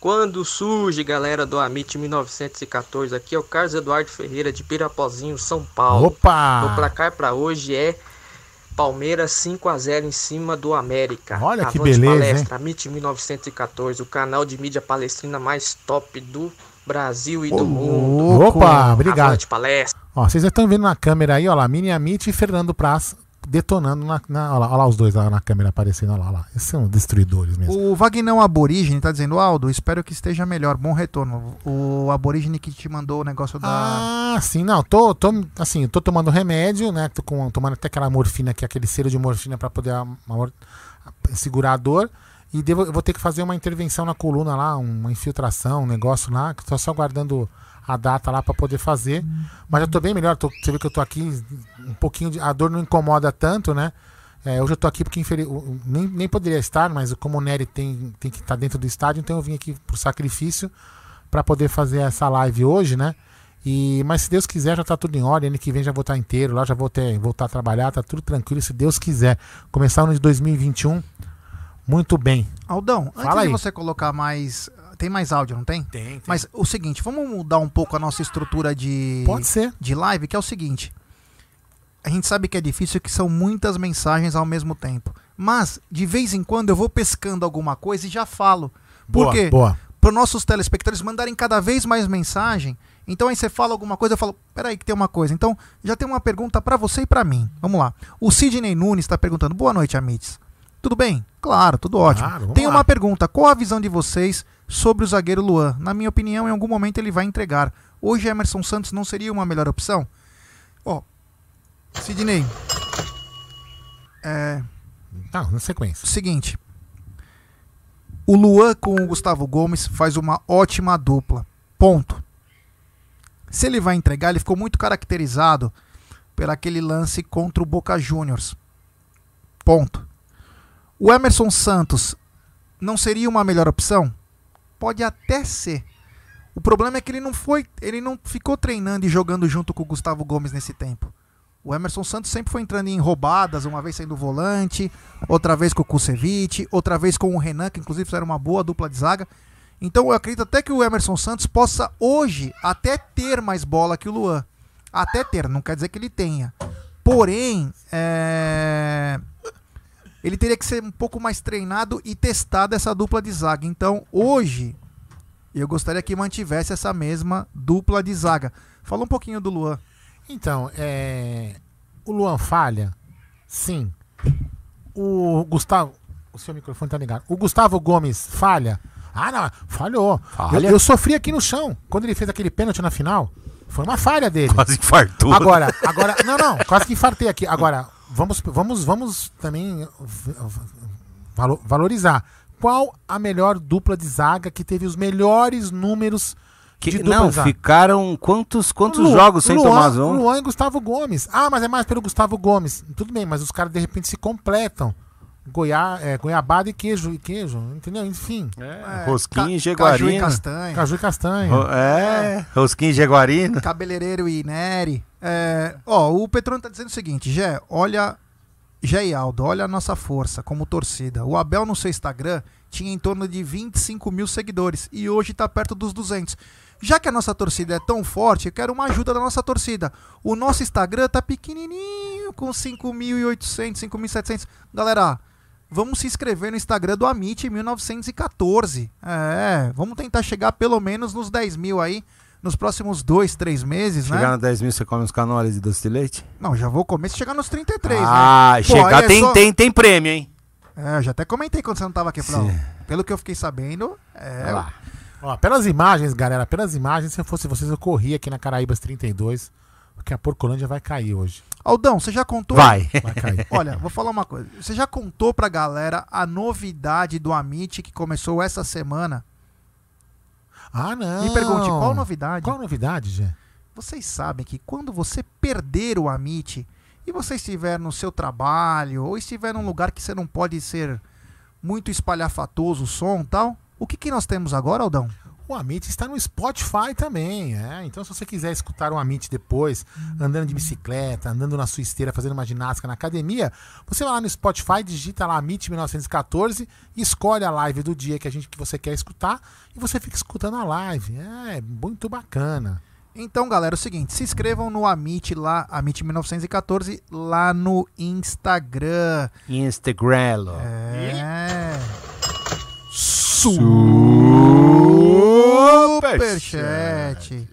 Quando surge, galera do Amit 1914, aqui é o Carlos Eduardo Ferreira de Pirapozinho, São Paulo. O
Opa!
placar para hoje é Palmeiras 5 a 0 em cima do América.
Olha que
Avante
beleza,
palestra, Amit 1914, o canal de mídia palestrina mais top do Brasil e do mundo.
Opa, obrigado.
Avante palestra.
Ó, vocês já estão vendo na câmera aí, ó lá, Mini Amit e Fernando Praz detonando na, na ó, lá, ó lá os dois lá na câmera aparecendo, ó lá, ó lá. Esses são destruidores mesmo.
O Vagnão Aborígene tá dizendo, Aldo, espero que esteja melhor. Bom retorno. O Aborígene que te mandou o negócio da.
Ah, sim, não, tô, tô, assim, tô tomando remédio, né, tô com, tomando até aquela morfina, que é aquele cero de morfina pra poder amor- segurar a dor, e devo, eu vou ter que fazer uma intervenção na coluna lá, uma infiltração, um negócio lá, que tô só aguardando a data lá pra poder fazer, mas já tô bem melhor, tô, você vê que eu tô aqui, um pouquinho, de, a dor não incomoda tanto, né, é, hoje eu tô aqui porque infeliz, nem, nem poderia estar, mas como o Nery tem, tem que estar dentro do estádio, então eu vim aqui por sacrifício para poder fazer essa live hoje, né? E, mas se Deus quiser, já tá tudo em ordem. Ano que vem já vou estar inteiro lá, já vou ter, voltar a trabalhar, tá tudo tranquilo, se Deus quiser. Começar o ano de 2021 muito bem.
Aldão, antes
Fala
de
aí.
você colocar mais. Tem mais áudio, não tem?
Tem, tem.
Mas o seguinte, vamos mudar um pouco a nossa estrutura de,
Pode ser.
de live, que é o seguinte. A gente sabe que é difícil, que são muitas mensagens ao mesmo tempo. Mas, de vez em quando, eu vou pescando alguma coisa e já falo. Por
Boa,
quê?
boa.
Para nossos telespectadores mandarem cada vez mais mensagem. Então aí você fala alguma coisa, eu falo, peraí que tem uma coisa. Então, já tem uma pergunta para você e para mim. Vamos lá. O Sidney Nunes está perguntando, boa noite, Amites. Tudo bem? Claro, tudo ótimo.
Claro,
Tem
lá.
uma pergunta. Qual a visão de vocês sobre o zagueiro Luan? Na minha opinião, em algum momento ele vai entregar. Hoje Emerson Santos não seria uma melhor opção? Ó, Sidney. É,
Não, na sequência.
seguinte. O Luan com o Gustavo Gomes faz uma ótima dupla. Ponto. Se ele vai entregar, ele ficou muito caracterizado por aquele lance contra o Boca Juniors. Ponto. O Emerson Santos não seria uma melhor opção? Pode até ser. O problema é que ele não foi, ele não ficou treinando e jogando junto com o Gustavo Gomes nesse tempo. O Emerson Santos sempre foi entrando em roubadas, uma vez sendo volante, outra vez com o Kusevich, outra vez com o Renan, que inclusive fizeram uma boa dupla de zaga. Então eu acredito até que o Emerson Santos possa hoje até ter mais bola que o Luan. Até ter, não quer dizer que ele tenha. Porém, é, ele teria que ser um pouco mais treinado e testado essa dupla de zaga. Então hoje eu gostaria que mantivesse essa mesma dupla de zaga. Fala um pouquinho do Luan.
Então, é. O Luan falha? Sim. O Gustavo. O seu microfone tá ligado. O Gustavo Gomes falha? Ah, não, falhou.
Falha?
Eu, eu sofri aqui no chão. Quando ele fez aquele pênalti na final, foi uma falha dele.
Quase infartou.
Agora, agora. Não, não, quase que infartei aqui. Agora, vamos, vamos, vamos também valo- valorizar. Qual a melhor dupla de zaga que teve os melhores números
Que-
de dupla
não,
de zaga?
ficaram quantos, quantos
Lu-
jogos sem
Luan,
tomar zona?
Luan e Gustavo Gomes. Ah, mas é mais pelo Gustavo Gomes. Tudo bem, mas os caras de repente se completam. Goiá, é, goiabada e queijo, e queijo, entendeu? Enfim.
É, rosquinha e
Ca- Caju e castanha.
Caju e castanha.
Ro- É, rosquinha e jaguarina.
Cabeleireiro e Neri. É, ó, o Petrone tá dizendo o seguinte, Gé, olha. Gé e Aldo, olha a nossa força como torcida. O Abel no seu Instagram tinha em torno de 25 mil seguidores e hoje tá perto dos 200. Já que a nossa torcida é tão forte, eu quero uma ajuda da nossa torcida. O nosso Instagram tá pequenininho, com 5.800, 5.700. Galera, vamos se inscrever no Instagram do Amit 1914. É, vamos tentar chegar pelo menos nos 10 mil aí nos próximos dois, três meses,
Chegar
né?
no 10 mil, você come uns canoles de doce de leite?
Não, já vou comer se chegar nos 33,
ah,
né?
Chegar
é
tem,
só-
tem, tem prêmio, hein?
É, eu já até comentei quando você não tava aqui. ó, pelo que eu fiquei sabendo, é,
Olha lá.
Ó, pelas imagens, galera, pelas imagens, se eu fosse vocês, eu corria aqui na Caraíbas 32, porque a Porcolândia vai cair hoje.
Aldão, você já contou?
Vai.
Vai cair.
Olha, vou falar uma coisa. Você já contou pra galera a novidade do Amit que começou essa semana?
Ah, não.
Me pergunte, qual novidade?
Qual novidade, Gé?
Vocês sabem que quando você perder o Amit e você estiver no seu trabalho ou estiver num lugar que você não pode ser muito espalhafatoso o som e tal, o que, que nós temos agora, Aldão?
O Amit está no Spotify também, é. Então, se você quiser escutar o Amit depois, andando de bicicleta, andando na sua esteira, fazendo uma ginástica na academia, você vai lá no Spotify, digita lá Amit 1914 e escolhe a live do dia que a gente que você quer escutar e você fica escutando a live. É muito bacana.
Então, galera, é o seguinte, se inscrevam no Amit lá, Amit 1914 lá no Instagram.
Instagram.
É. Superchat.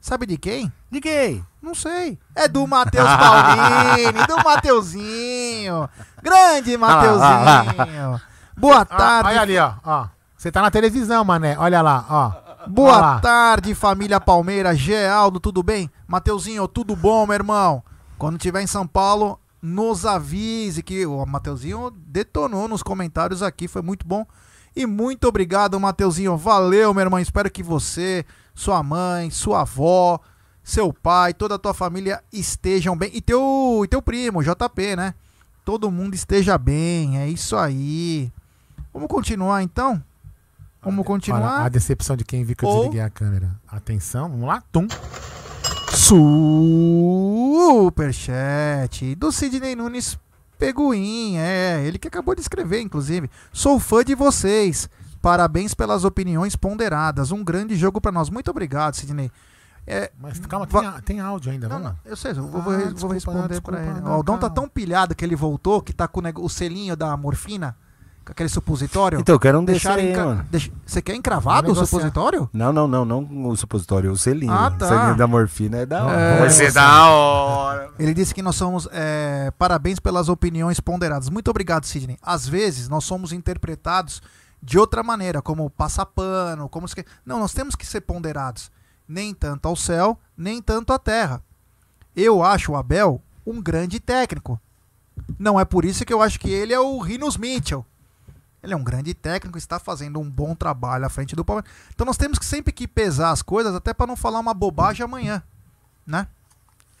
Sabe de quem?
De quem?
Não sei. É do Matheus Paulini, do Mateuzinho. Grande Mateuzinho. Boa
Ah,
tarde.
olha ali, ó, ó. Você tá na televisão, mané. Olha lá, ó.
Boa
lá.
tarde, família Palmeiras. Geraldo, tudo bem? Mateuzinho, tudo bom, meu irmão? Quando tiver em São Paulo, nos avise que o Mateuzinho detonou nos comentários aqui, foi muito bom. E muito obrigado, Mateuzinho. Valeu, meu irmão. Espero que você, sua mãe, sua avó, seu pai, toda a tua família estejam bem. E teu, e teu primo, JP, né? Todo mundo esteja bem. É isso aí. Vamos continuar então? Vamos
Olha,
continuar?
a decepção de quem viu que eu
Ou-
desliguei a câmera. Atenção, vamos lá. Tum.
Superchat do Sidney Nunes Peguim, é, ele que acabou de escrever, inclusive. Sou fã de vocês. Parabéns pelas opiniões ponderadas. Um grande jogo pra nós. Muito obrigado, Sidney. É,
Mas calma, tem, a- tem áudio ainda,
não,
vamos.
não, eu sei, eu vou,
Ah,
vou- vou
desculpa,
responder
não, desculpa,
pra ele.
não,
o Aldão tá tão pilhado que ele voltou, que tá com o selinho da morfina, aquele supositório?
Então, eu quero um desse aí,
encra-
mano.
deixa- Você quer encravado o supositório?
Não, não, não, não o supositório, o selinho.
Ah, tá.
O selinho da morfina é da hora.
É.
Vai ser da hora.
Ele disse que nós somos. é, parabéns pelas opiniões ponderadas. Muito obrigado, Sidney. Às vezes nós somos interpretados de outra maneira, como passapano, como. se- Não, nós temos que ser ponderados. Nem tanto ao céu, nem tanto à terra. Eu acho o Abel um grande técnico. Não é por isso que eu acho que ele é o Rinos Mitchell. Ele é um grande técnico, está fazendo um bom trabalho à frente do Palmeiras. Então nós temos que sempre que pesar as coisas, até para não falar uma bobagem amanhã, né?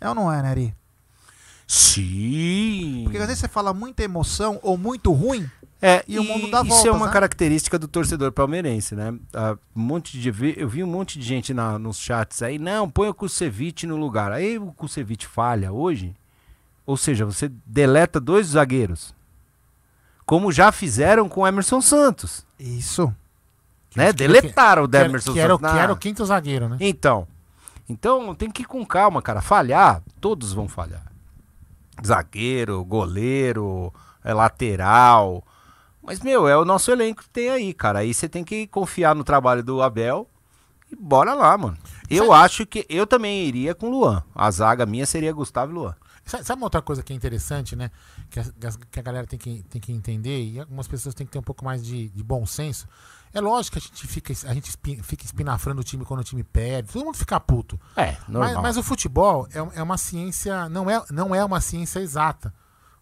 É ou não é, Neri?
Sim.
Porque às vezes você fala muita emoção ou muito ruim,
É,
E o mundo
e
dá
Isso
voltas,
é uma
né?
característica do torcedor palmeirense, né? Ah, um monte de, eu vi um monte de gente na, nos chats aí, não, põe o Kusevich no lugar. Aí o Kusevich falha hoje, ou seja, você deleta dois zagueiros, como já fizeram com o Emerson Santos,
isso.
né? Deletaram o Emerson
que, era, o-
Santos.
que era o quinto zagueiro, né?
Então, então tem que ir com calma, cara. Falhar, todos vão falhar. Zagueiro, goleiro, é lateral. Mas, meu, é o nosso elenco que tem aí, cara. Aí você tem que confiar no trabalho do Abel e bora lá, mano. Eu acho que eu também iria com o Luan. A zaga minha seria Gustavo e Luan.
Sabe, sabe uma outra coisa que é interessante, né? Que a, que a galera tem que, tem que entender, e algumas pessoas têm que ter um pouco mais de, de bom senso. É lógico que a gente fica, a gente fica espinafrando o time quando o time perde, todo mundo fica puto.
É,
Mas,
normal.
mas o futebol é, é uma ciência, não é, não é uma ciência exata.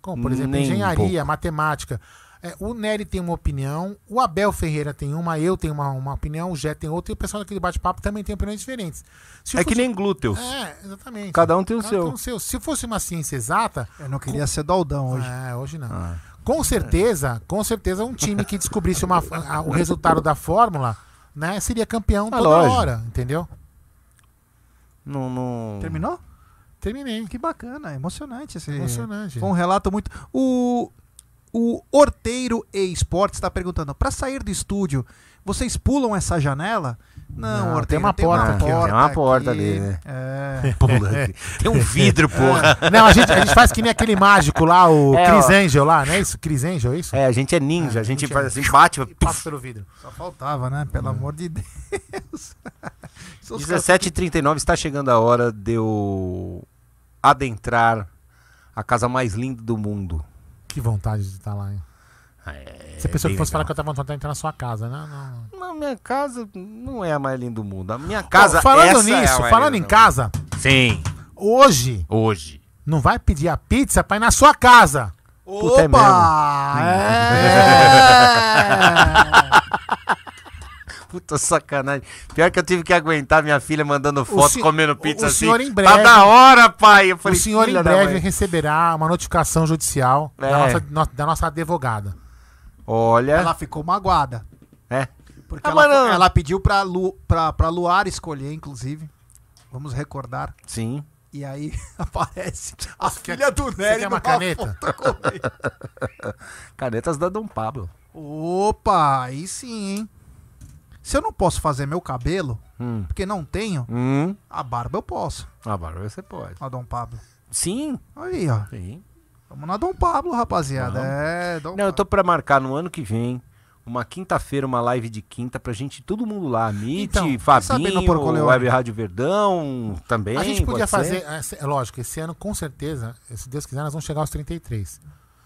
Como, por exemplo,
Nem um
engenharia,
pouco.
matemática. É, o Nery tem uma opinião, o Abel Ferreira tem uma, eu tenho uma, uma opinião, o Jé tem outra, e o pessoal daquele bate-papo também tem opiniões diferentes. Se
É que
fute-
nem glúteos.
É, exatamente.
Cada um tem o
Cada
seu.
tem o seu. Se fosse uma ciência exata,
Eu não queria ser Daldão hoje.
é, hoje não.
Ah.
Com certeza, com certeza, um time que descobrisse uma, a- o resultado da fórmula, né, seria campeão
Ah,
toda
lógico.
hora, entendeu?
Não, não...
Terminou?
Terminei.
Que bacana, emocionante esse.
Emocionante.
Foi um relato muito. O, o Horteiro e Esportes está perguntando: para sair do estúdio, vocês pulam essa janela? Não,
Não,
Horteiro,
tem uma porta aqui, ó.
Tem uma porta ali, né?
É.
Pula aqui. Tem um vidro, porra.
Não, a gente, a gente faz que nem aquele mágico lá, o
É,
Chris
ó.
Angel lá, não é isso? Chris Angel, é isso?
É, a gente é ninja.
Ah,
a gente
gente
faz
é-
assim, bate.
E passa pelo vidro.
Só faltava, né? Pelo amor de Deus. São os caras
17h39 está chegando a hora de eu adentrar a casa mais linda do mundo.
Que vontade de estar lá, hein?
É,
Você pensou
bem
que fosse falar
legal.
que eu tava vontade de entrar na sua casa, né? Não.
Na minha casa não é a mais linda do mundo. A minha casa
Ó, falando
é
nisso,
mais
falando em casa.
Sim,
hoje
hoje.
não vai pedir a pizza pra ir na sua casa.
Puta, é
Opa! É!
Puta sacanagem. Pior que eu tive que aguentar minha filha mandando foto
se-
comendo pizza
o
assim.
senhor em
Tá
breve-
da hora, pai. Eu falei,
o senhor em breve receberá uma notificação judicial
É.
da, nossa, no- da nossa advogada.
Olha.
Ela ficou magoada.
É.
Porque
Ah,
ela,
não.
ela pediu pra, Lu, pra, pra Luar escolher, inclusive. Vamos recordar.
Sim.
E aí aparece a
Você quer-
filha do
você
Nery
quer uma caneta?
Canetas da Dom Pablo.
Opa, aí sim, hein? Se eu não posso fazer meu cabelo,
Hum.
porque não tenho,
Hum.
a barba eu posso.
Ah, barulho você pode.
A Dom Pablo.
Sim.
Aí, ó.
Sim.
Vamos na Dom Pablo, rapaziada.
Vamos.
É, Dom
Não, eu tô pra marcar no ano que vem uma quinta-feira, uma live de quinta pra gente, todo mundo lá. Amit,
Então,
Fabinho. Web Rádio Verdão também.
a gente podia fazer, é, é lógico, esse ano com certeza, se Deus quiser, nós vamos chegar aos 33.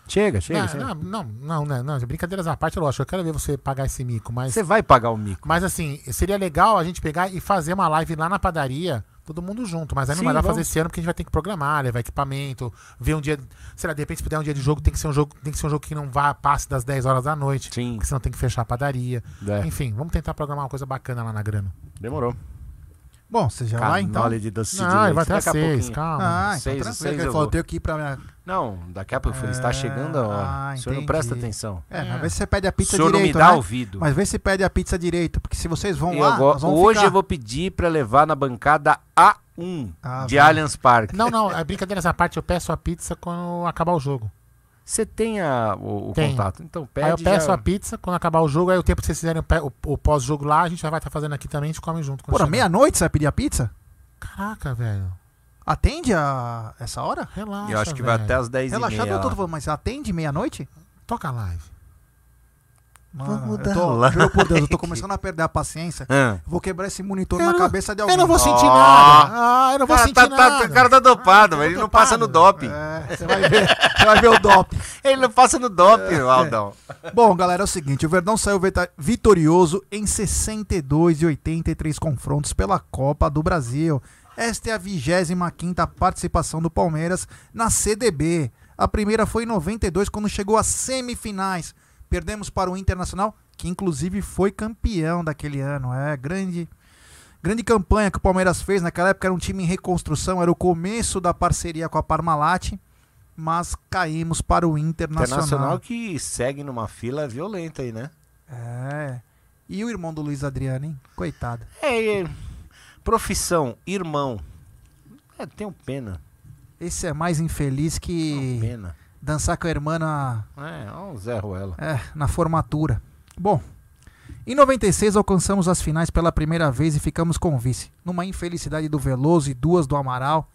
Chega, chega.
não,
chega.
não, não, não, não, não, brincadeiras à parte, lógico, eu quero ver você pagar esse mico, mas,
Você vai pagar o mico.
mas assim, seria legal a gente pegar e fazer uma live lá na padaria, todo mundo junto, mas aí não
Sim,
vai dar
vamos.
fazer esse ano porque a gente vai ter que programar, levar equipamento, ver um dia, sei lá, de repente se puder um dia de jogo, tem que ser um jogo, tem que ser um jogo que não vá passe das 10 horas da noite,
Sim.
porque senão tem que fechar a padaria.
É.
Enfim, vamos tentar programar uma coisa bacana lá na grana.
Demorou.
Bom, você já vai então?
De doce
Não, vai até
Daqui a
seis,
pouquinho.
calma.
Ah, então
Seis,
tranquilo.
seis
que
eu
falou,
vou.
eu tenho que ir pra minha...
Não, daqui a pouco
É,
está chegando a hora.
ah,
o senhor não
entendi.
presta atenção.
É, mas vê se você pede a
O
pizza
senhor não
direito,
me dá
né?
ouvido.
Mas vê se pede a pizza direito, porque se vocês vão
Eu
lá, nós vamos
hoje
ficar.
eu vou pedir pra levar na bancada A1
Ah,
de
vai.
Allianz Parque.
Não, não, é brincadeira essa parte, eu peço a pizza quando acabar o jogo.
Você tem a- o, o contato? Então pede.
aí eu peço
já-
a pizza, quando acabar o jogo, aí o tempo que vocês fizerem o, o- o pós-jogo lá, a gente já vai estar fazendo aqui também, a gente come junto. chegar.
meia-noite você vai pedir a pizza?
Caraca, velho.
Atende a essa hora?
Relaxa,
Eu acho que vai até as 10
Relaxado
e meia.
eu tô falando, mas atende meia-noite?
Toca a live.
Mano,
Vamos
eu tô, juro por Deus, eu tô começando a perder a paciência.
Ah.
Vou quebrar esse monitor
Eu
na
não-
cabeça de alguém.
Eu não vou sentir
Ó.
nada. Ah, eu não vou
Cara,
sentir
tá- tá-
nada.
o cara tá dopado,
Ah,
ele não passa no
dopado.
doping.
É, você vai ver, você vai ver o doping.
Ele não passa no doping, Aldão.
Bom, galera, é o seguinte, o Verdão saiu vitorioso em 62 e 83 confrontos pela Copa do Brasil. Esta é a 25ª participação do Palmeiras na CDB. A primeira foi em 92, quando chegou às semifinais. Perdemos para o Internacional, que inclusive foi campeão daquele ano. É, grande grande campanha que o Palmeiras fez. Naquela época era um time em reconstrução, era o começo da parceria com a Parmalat, mas caímos para o Internacional.
Internacional que segue numa fila violenta aí, né?
É. E o irmão do Luiz Adriano, hein? Coitado.
É, é, profissão, irmão. É, tenho pena.
Esse é mais infeliz que
Pena.
Dançar com a irmã na,
É, o Zé Ruela.
é, na formatura. Bom, em 96 alcançamos as finais pela primeira vez e ficamos com o vice. Numa infelicidade do Veloso e duas do Amaral.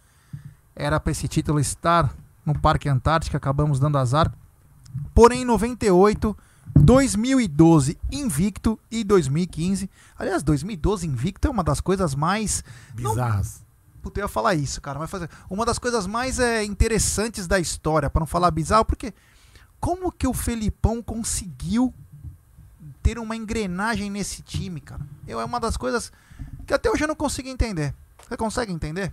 Era para esse título estar no Parque Antártica, acabamos dando azar. Porém, em 98, 2012 invicto e 2015. Aliás, 2012 invicto é uma das coisas mais
Bizarras.
Puta, eu ia falar isso, cara. Mas fazer uma das coisas mais é, interessantes da história, pra não falar bizarro, porque como que o Felipão conseguiu ter uma engrenagem nesse time, cara? Eu é uma das coisas que até hoje eu não consigo entender. Você consegue entender?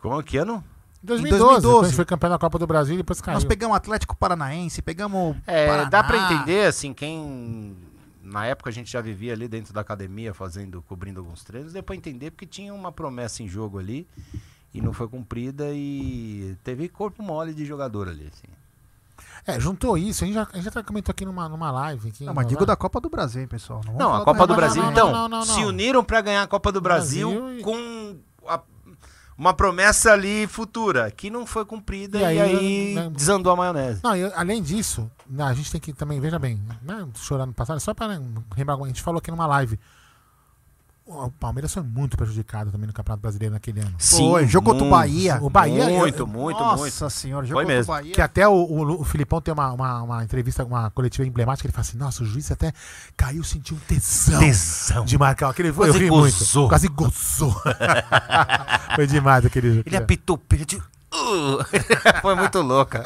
Como que ano?
Em 2012,
2012.
quando a gente foi campeão da Copa do Brasil e depois caiu.
Nós pegamos Atlético Paranaense, pegamos
É,
Paraná.
dá pra entender, assim, quem. Na época a gente já vivia ali dentro da academia, fazendo, cobrindo alguns treinos, deu pra entender porque tinha uma promessa em jogo ali e não foi cumprida e teve corpo mole de jogador ali, assim.
É, juntou isso. A gente já, a gente já comentou aqui numa, numa live. Aqui,
Não, mas digo da Copa do Brasil, hein, pessoal.
Não,
falar
a Copa do
não,
Brasil,
não,
então,
não, não, não,
se
não.
uniram pra ganhar a Copa do Brasil,
Brasil e-
com a- uma promessa ali futura, que não foi cumprida
E
e
aí,
aí,
né,
desandou a maionese.
Não, e além disso, né, a gente tem que também, veja bem, né, chorar no passado, só para lembrar, a gente falou aqui numa live. O Palmeiras foi muito prejudicado também no Campeonato Brasileiro naquele ano.
Foi, jogo contra o
muito,
Bahia.
O Bahia-
Muito,
eu-
muito,
Nossa
muito.
senhora, jogo
Foi
contra o
mesmo.
Bahia.
Que até o, o, o Filipão tem uma, uma, uma entrevista, uma coletiva emblemática, ele fala assim, nossa, o juiz até caiu, sentiu um tesão,
Tesão.
de marcar. Aquele, eu
Quase
ri
gozou.
muito. Quase gozou. foi demais aquele jogo.
Ele apitou o peito. Uh! Foi muito louca.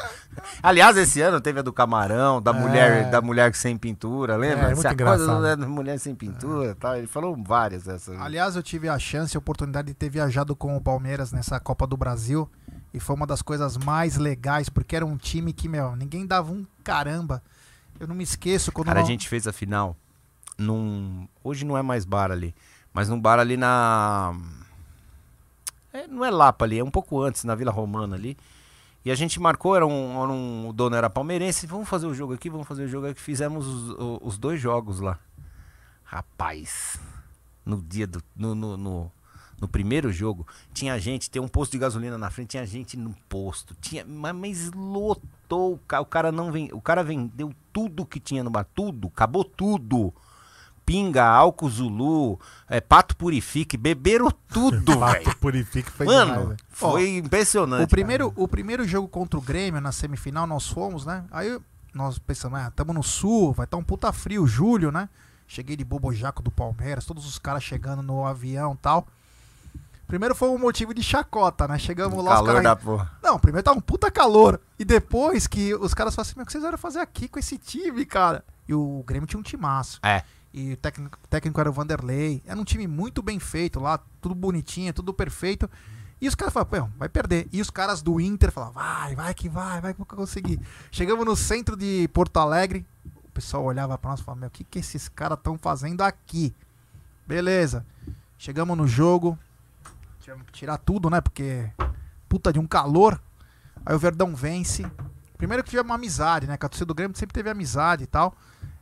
Aliás, esse ano teve a do camarão, da
É.
mulher, da mulher sem pintura, lembra?
É, muito
Essa
engraçado.
da mulher sem pintura, tal. Ele falou várias dessas.
Aliás, eu tive a chance e a oportunidade de ter viajado com o Palmeiras nessa Copa do Brasil. E foi uma das coisas mais legais, porque era um time que, meu, ninguém dava um caramba. Eu não me esqueço quando.
Cara, a
nós-
gente fez a final num. Hoje não é mais bar ali, mas num bar ali na. É, não é Lapa ali, é um pouco antes, na Vila Romana ali. E a gente marcou, era um, era um- o dono era palmeirense, vamos fazer o jogo aqui, vamos fazer o jogo aqui. Fizemos os, os dois jogos lá. Rapaz, no dia do. No, no, no, no primeiro jogo, tinha gente, tem um posto de gasolina na frente, tinha gente no posto. Tinha, mas, mas lotou. O cara não vem, o cara vendeu tudo que tinha no bar, tudo, acabou tudo. Pinga, álcool Zulu, é, pato purifique, beberam tudo, velho.
Pato Purifique foi demais,
Mano,
velho.
foi impressionante.
O primeiro, o primeiro jogo contra o Grêmio na semifinal nós fomos, né? Aí nós pensamos, ah, tamo no sul, vai estar um puta frio, julho, né? Cheguei de bobojaco do Palmeiras, todos os caras chegando no avião e tal. Primeiro foi um motivo de chacota, né? Chegamos lá, os
calor
caras.
da porra.
Não, primeiro tava um puta calor. E depois que os caras falaram assim, meu, o que vocês vieram fazer aqui com esse time, cara? E o Grêmio tinha um timaço.
É.
E o técnico, técnico era o Vanderlei. Era um time muito bem feito lá, tudo bonitinho, tudo perfeito. E os caras falaram, pô, vai perder. E os caras do Inter falavam, vai, vai que vai, vai que eu conseguir. Chegamos no centro de Porto Alegre, o pessoal olhava pra nós e falava, meu, o que, que esses caras estão fazendo aqui? Beleza. Chegamos no jogo, tivemos que tirar tudo, né? Porque puta de um calor. Aí o Verdão vence. Primeiro que tivemos uma amizade, né? Com a torcida do Grêmio sempre teve amizade e tal.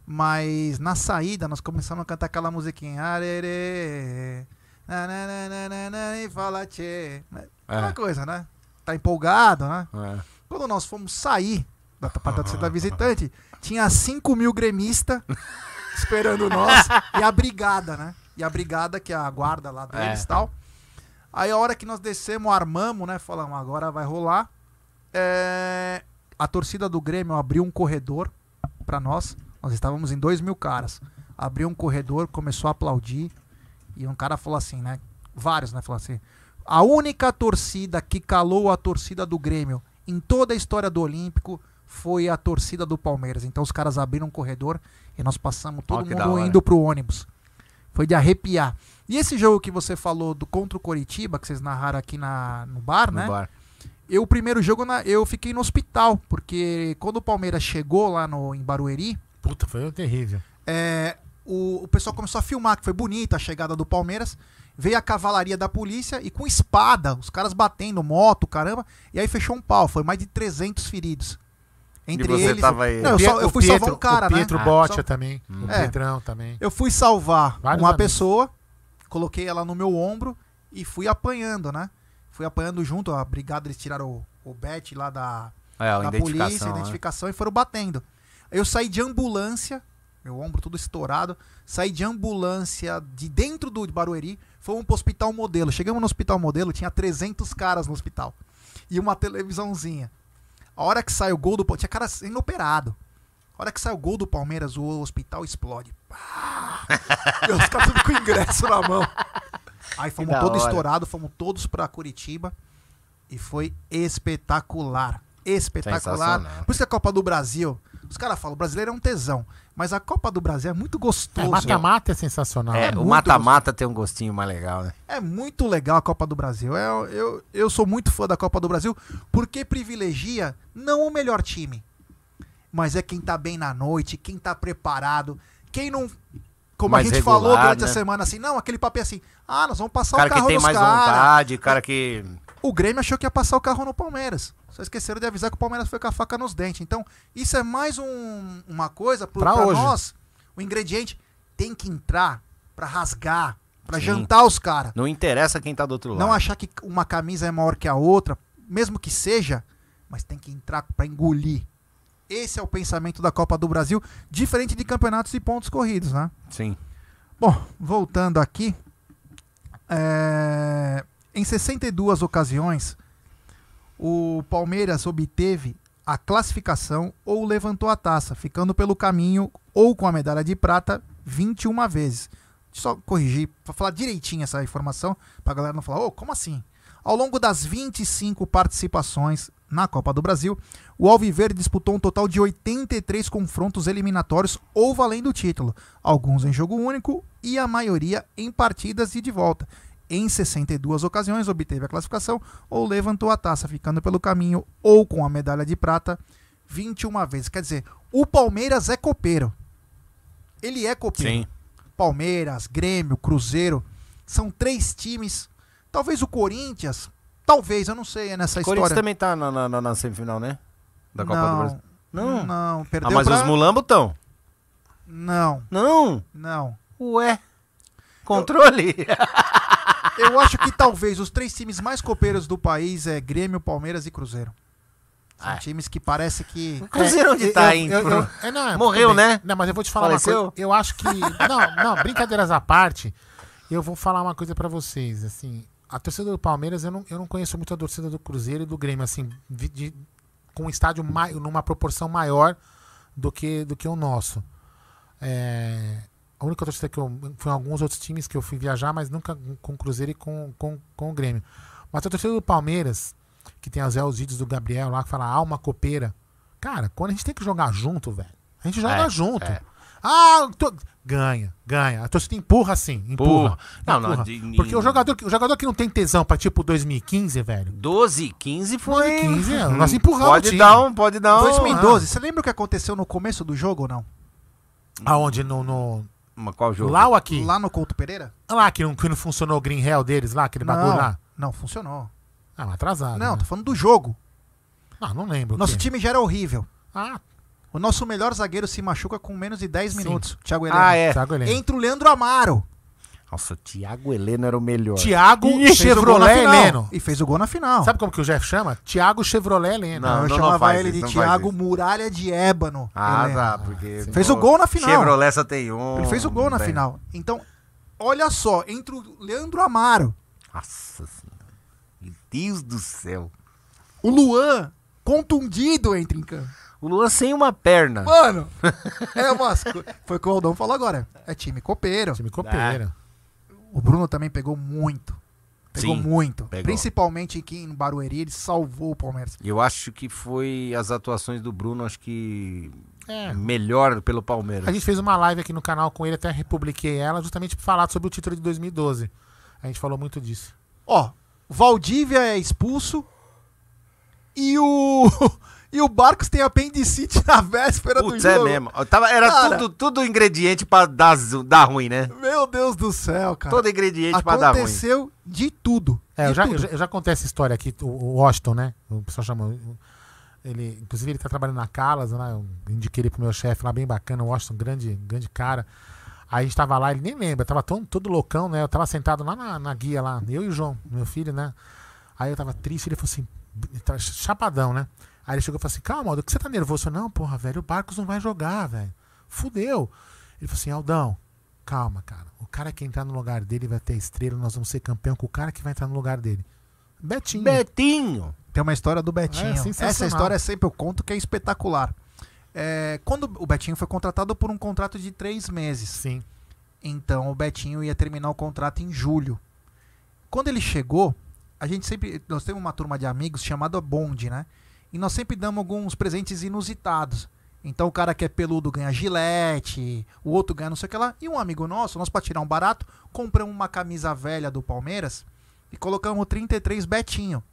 Mas na saída nós começamos a cantar aquela musiquinha. Arerê. na, na, na, na, na, na, E fala tchê. Aquela coisa, né? Tá empolgado, né?
É.
Quando nós fomos sair da da torcida visitante, tinha 5 mil gremistas esperando nós e a brigada, né? E a brigada, que é a guarda lá deles
É.
e tal. Aí a hora que nós descemos, armamos, né? Falamos, agora vai rolar. É, A torcida do Grêmio abriu um corredor pra nós. Nós estávamos em dois mil caras. Abriu um corredor, começou a aplaudir. E um cara falou assim, né? Vários, né? Falou assim. A única torcida que calou a torcida do Grêmio em toda a história do Olímpico foi a torcida do Palmeiras. Então os caras abriram um corredor e nós passamos todo
da
mundo indo pro ônibus. Foi de arrepiar. E esse jogo que você falou do contra o Coritiba, que vocês narraram aqui na, no bar,
No
né?
bar.
Eu, o primeiro jogo, na- eu fiquei no hospital, porque quando o Palmeiras chegou lá no, em Barueri,
Puta, foi terrível.
é, o, o pessoal começou a filmar, que foi bonita a chegada do Palmeiras. Veio a cavalaria da polícia e com espada, os caras batendo, moto, caramba. E aí fechou um pau, foi mais de 300 feridos. Entre
você
eles.
tava aí?
Não, eu,
O
só- eu
o
fui salvar
Pietro-
um cara,
o Pietro
né?
Botia
Só-
também. O
É.
Pedrão também.
Eu fui salvar
Vários
uma
amigos.
pessoa, coloquei ela no meu ombro e fui apanhando, né? Fui apanhando junto, a brigada, eles tiraram o, o bet lá da,
É, a
da
identificação,
polícia,
né?
identificação e foram batendo. Eu saí de ambulância, meu ombro tudo estourado, saí de ambulância de dentro do Barueri, fomos pro hospital modelo. Chegamos no hospital modelo, tinha 300 caras no hospital e uma televisãozinha. A hora que sai o gol do Palmeiras, tinha cara sendo operado. A hora que sai o gol do Palmeiras, o hospital explode. Pá! e os caras com ingresso na mão. Aí fomos todos estourados, fomos todos pra Curitiba e foi espetacular. Espetacular. Por isso que a Copa do Brasil, os caras falam, o brasileiro é um tesão, mas a Copa do Brasil é muito
É,
gostoso.
mata-mata é sensacional.
É,
É
o mata-mata tem um gostinho mais legal, né?
É muito legal a Copa do Brasil. É, eu, eu sou muito fã da Copa do Brasil porque privilegia não o melhor time, mas é quem tá bem na noite, quem tá preparado, quem não. Como
Mais
a gente
regular,
falou durante a
né?
semana assim, não, aquele papel assim, ah, nós vamos passar
O cara
o carro
que tem mais
cara.
vontade, cara que.
O Grêmio achou que ia passar o carro no Palmeiras. Só esqueceram de avisar que o Palmeiras foi com a faca nos dentes. Então, isso é mais um- uma coisa
hoje.
nós. O ingrediente tem que entrar pra rasgar,
Sim.
jantar os caras.
Não interessa quem tá do outro lado.
Não achar que uma camisa é maior que a outra, mesmo que seja, mas tem que entrar pra engolir. Esse é o pensamento da Copa do Brasil, diferente de campeonatos e pontos corridos, né?
Sim.
Bom, voltando aqui. é, Em 62 ocasiões, o Palmeiras obteve a classificação ou levantou a taça, ficando pelo caminho ou com a medalha de prata 21 vezes. Só corrigir, para falar direitinho essa informação, para a galera não falar, ô, como assim? Ao longo das 25 participações na Copa do Brasil, o Alviverde disputou um total de 83 confrontos eliminatórios ou valendo o título, alguns em jogo único e a maioria em partidas e de volta. Em 62 ocasiões obteve a classificação ou levantou a taça, ficando pelo caminho ou com a medalha de prata 21 vezes. Quer dizer, o Palmeiras é copeiro. Ele é copeiro.
Sim.
Palmeiras, Grêmio, Cruzeiro, são três times. Talvez o Corinthians, talvez, eu não sei, é nessa
O Corinthians
história.
também tá na, na- na- na semifinal, né? Da Copa do
Não,
Brasil. Não.
Não,
Ah,
perdeu
mas
pra...
os mulambos estão.
Não,
Não.
não.
Ué. Controle.
Eu acho que talvez os três times mais copeiros do país é Grêmio, Palmeiras e Cruzeiro. São
Ah.
times que parece que.
Cruzeiro onde
eu-
tá,
eu-
hein?
eu- eu- é, não,
Morreu, né?
Não, mas eu vou te falar
Faleceu?
uma coisa. Eu acho que. Não, não, brincadeiras à parte, eu vou falar uma coisa pra vocês. Assim, a torcida do Palmeiras, eu não, eu não conheço muito a torcida do Cruzeiro e do Grêmio, assim, de- de- com um estádio mai, numa proporção maior do que, do que o nosso. É, a única torcida que eu. Foi em alguns outros times que eu fui viajar, mas nunca com o Cruzeiro e com, com, com o Grêmio. Mas a torcida do Palmeiras, que tem até os vídeos do Gabriel lá, que fala alma copeira. Cara, quando a gente tem que jogar junto, velho, a gente joga
É,
junto.
é.
Ah, tô- ganha, ganha. A torcida empurra assim, empurra.
Empurra. Não, não,
empurra.
de-
Porque o jogador, o jogador que não tem tesão pra tipo 2015, velho.
12, 15 foi.
2015, é, nós empurramos o
Pode
time.
dar um, pode dar um.
2012, você lembra o que aconteceu no começo do jogo ou não?
Aonde? No, no-
Mas qual jogo?
Lá ou aqui?
Lá no Couto Pereira?
Lá que não, que não funcionou o Green Hell deles lá, aquele bagulho
Não,
lá.
não, funcionou.
Ah, mas atrasado.
Não,
né?
tô falando do jogo.
Ah, não lembro. o
Nosso time já era horrível.
Ah,
O nosso melhor zagueiro se machuca com menos de 10
Sim.
minutos. Thiago Heleno.
Ah, é.
Heleno.
Entra o Leandro Amaro.
Nossa, o Thiago Heleno era o melhor.
Thiago
E
Chevrolet. Heleno.
E fez o gol na final.
Sabe como que o Jeff chama? Thiago Chevrolet Heleno.
Não,
eu
não
chamava
faz
ele
isso,
de
não
Thiago. Muralha de Ébano.
Ah,
Heleno.
tá, porque.
Fez o gol na final.
Chevrolet só tem um.
Ele fez o gol na
Bem.
final. Então, olha só, entre o Leandro Amaro,
Nossa senhora. Meu Deus do céu.
o Luan, contundido entra em campo.
O Luan sem uma perna.
Mano, é umas Foi o que o Aldão falou agora. É time copeiro.
Time copeiro.
O Bruno também pegou muito. Pegou
Sim,
muito.
pegou.
Principalmente aqui em Barueri, ele salvou o Palmeiras.
Eu acho que foi as atuações do Bruno, acho que
É.
melhor pelo Palmeiras.
A gente fez uma live aqui no canal com ele, até republiquei ela, justamente pra falar sobre o título de 2012. A gente falou muito disso.
Ó, Valdívia é expulso e o e o Barcos tem apendicite na véspera do
Putz,
jogo.
é mesmo. Eu Tava, era
Cara.
tudo, tudo ingrediente pra dar, dar ruim, né?
Meu Deus do céu, cara.
Todo ingrediente pra dar ruim.
Aconteceu de tudo.
É, eu
de
já,
tudo.
eu, já, eu já contei essa história aqui, o, o Washington, né? O pessoal chama. Ele, inclusive, ele tá trabalhando na Calas, né? Eu indiquei ele pro meu chefe lá, bem bacana, o Washington, grande, grande cara. Aí a gente tava lá, ele nem lembra, tava todo, todo loucão, né? Eu tava sentado lá na, na guia lá, eu e o João, meu filho, né? Aí eu tava triste, ele falou assim, chapadão, né? Aí ele chegou e falou assim, calma, Aldo, que você tá nervoso? Eu não, porra, velho, o Barcos não vai jogar, velho. Fudeu. Ele falou assim, Aldão, calma, cara. O cara que entrar no lugar dele vai ter estrela, nós vamos ser campeão com o cara que vai entrar no lugar dele. Betinho.
Betinho.
Tem uma história do Betinho.
É.
Essa história sempre eu conto que é espetacular. É, quando o Betinho foi contratado por um contrato de três meses.
Sim.
Então o Betinho ia terminar o contrato em julho. Quando ele chegou, a gente sempre. Nós temos uma turma de amigos chamada Bonde, né? E nós sempre damos alguns presentes inusitados. Então o cara que é peludo ganha gilete, o outro ganha não sei o que lá. E um amigo nosso, nós pra tirar um barato, compramos uma camisa velha do Palmeiras e colocamos o 33 Betinho.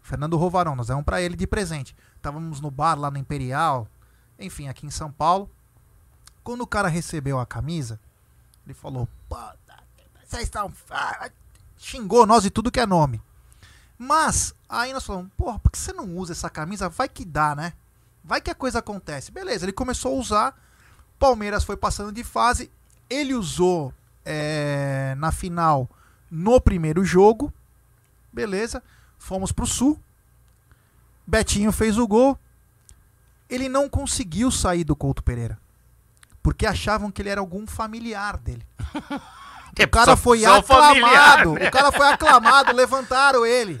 Fernando Rovarão, nós demos pra ele de presente. Estávamos no bar lá no Imperial, enfim, aqui em São Paulo. Quando o cara recebeu a camisa, ele falou: Puta, vocês estão. ah", Xingou nós de tudo que é nome. Mas, aí nós falamos: Porra, por que você não usa essa camisa? Vai que dá, né? Vai que a coisa acontece. Beleza, ele começou a usar. Palmeiras foi passando de fase. Ele usou é, na final no primeiro jogo. Beleza. Fomos pro Sul. Betinho fez o gol. Ele não conseguiu sair do Couto Pereira. Porque achavam que ele era algum familiar dele. O cara foi aclamado. O cara foi aclamado, levantaram ele.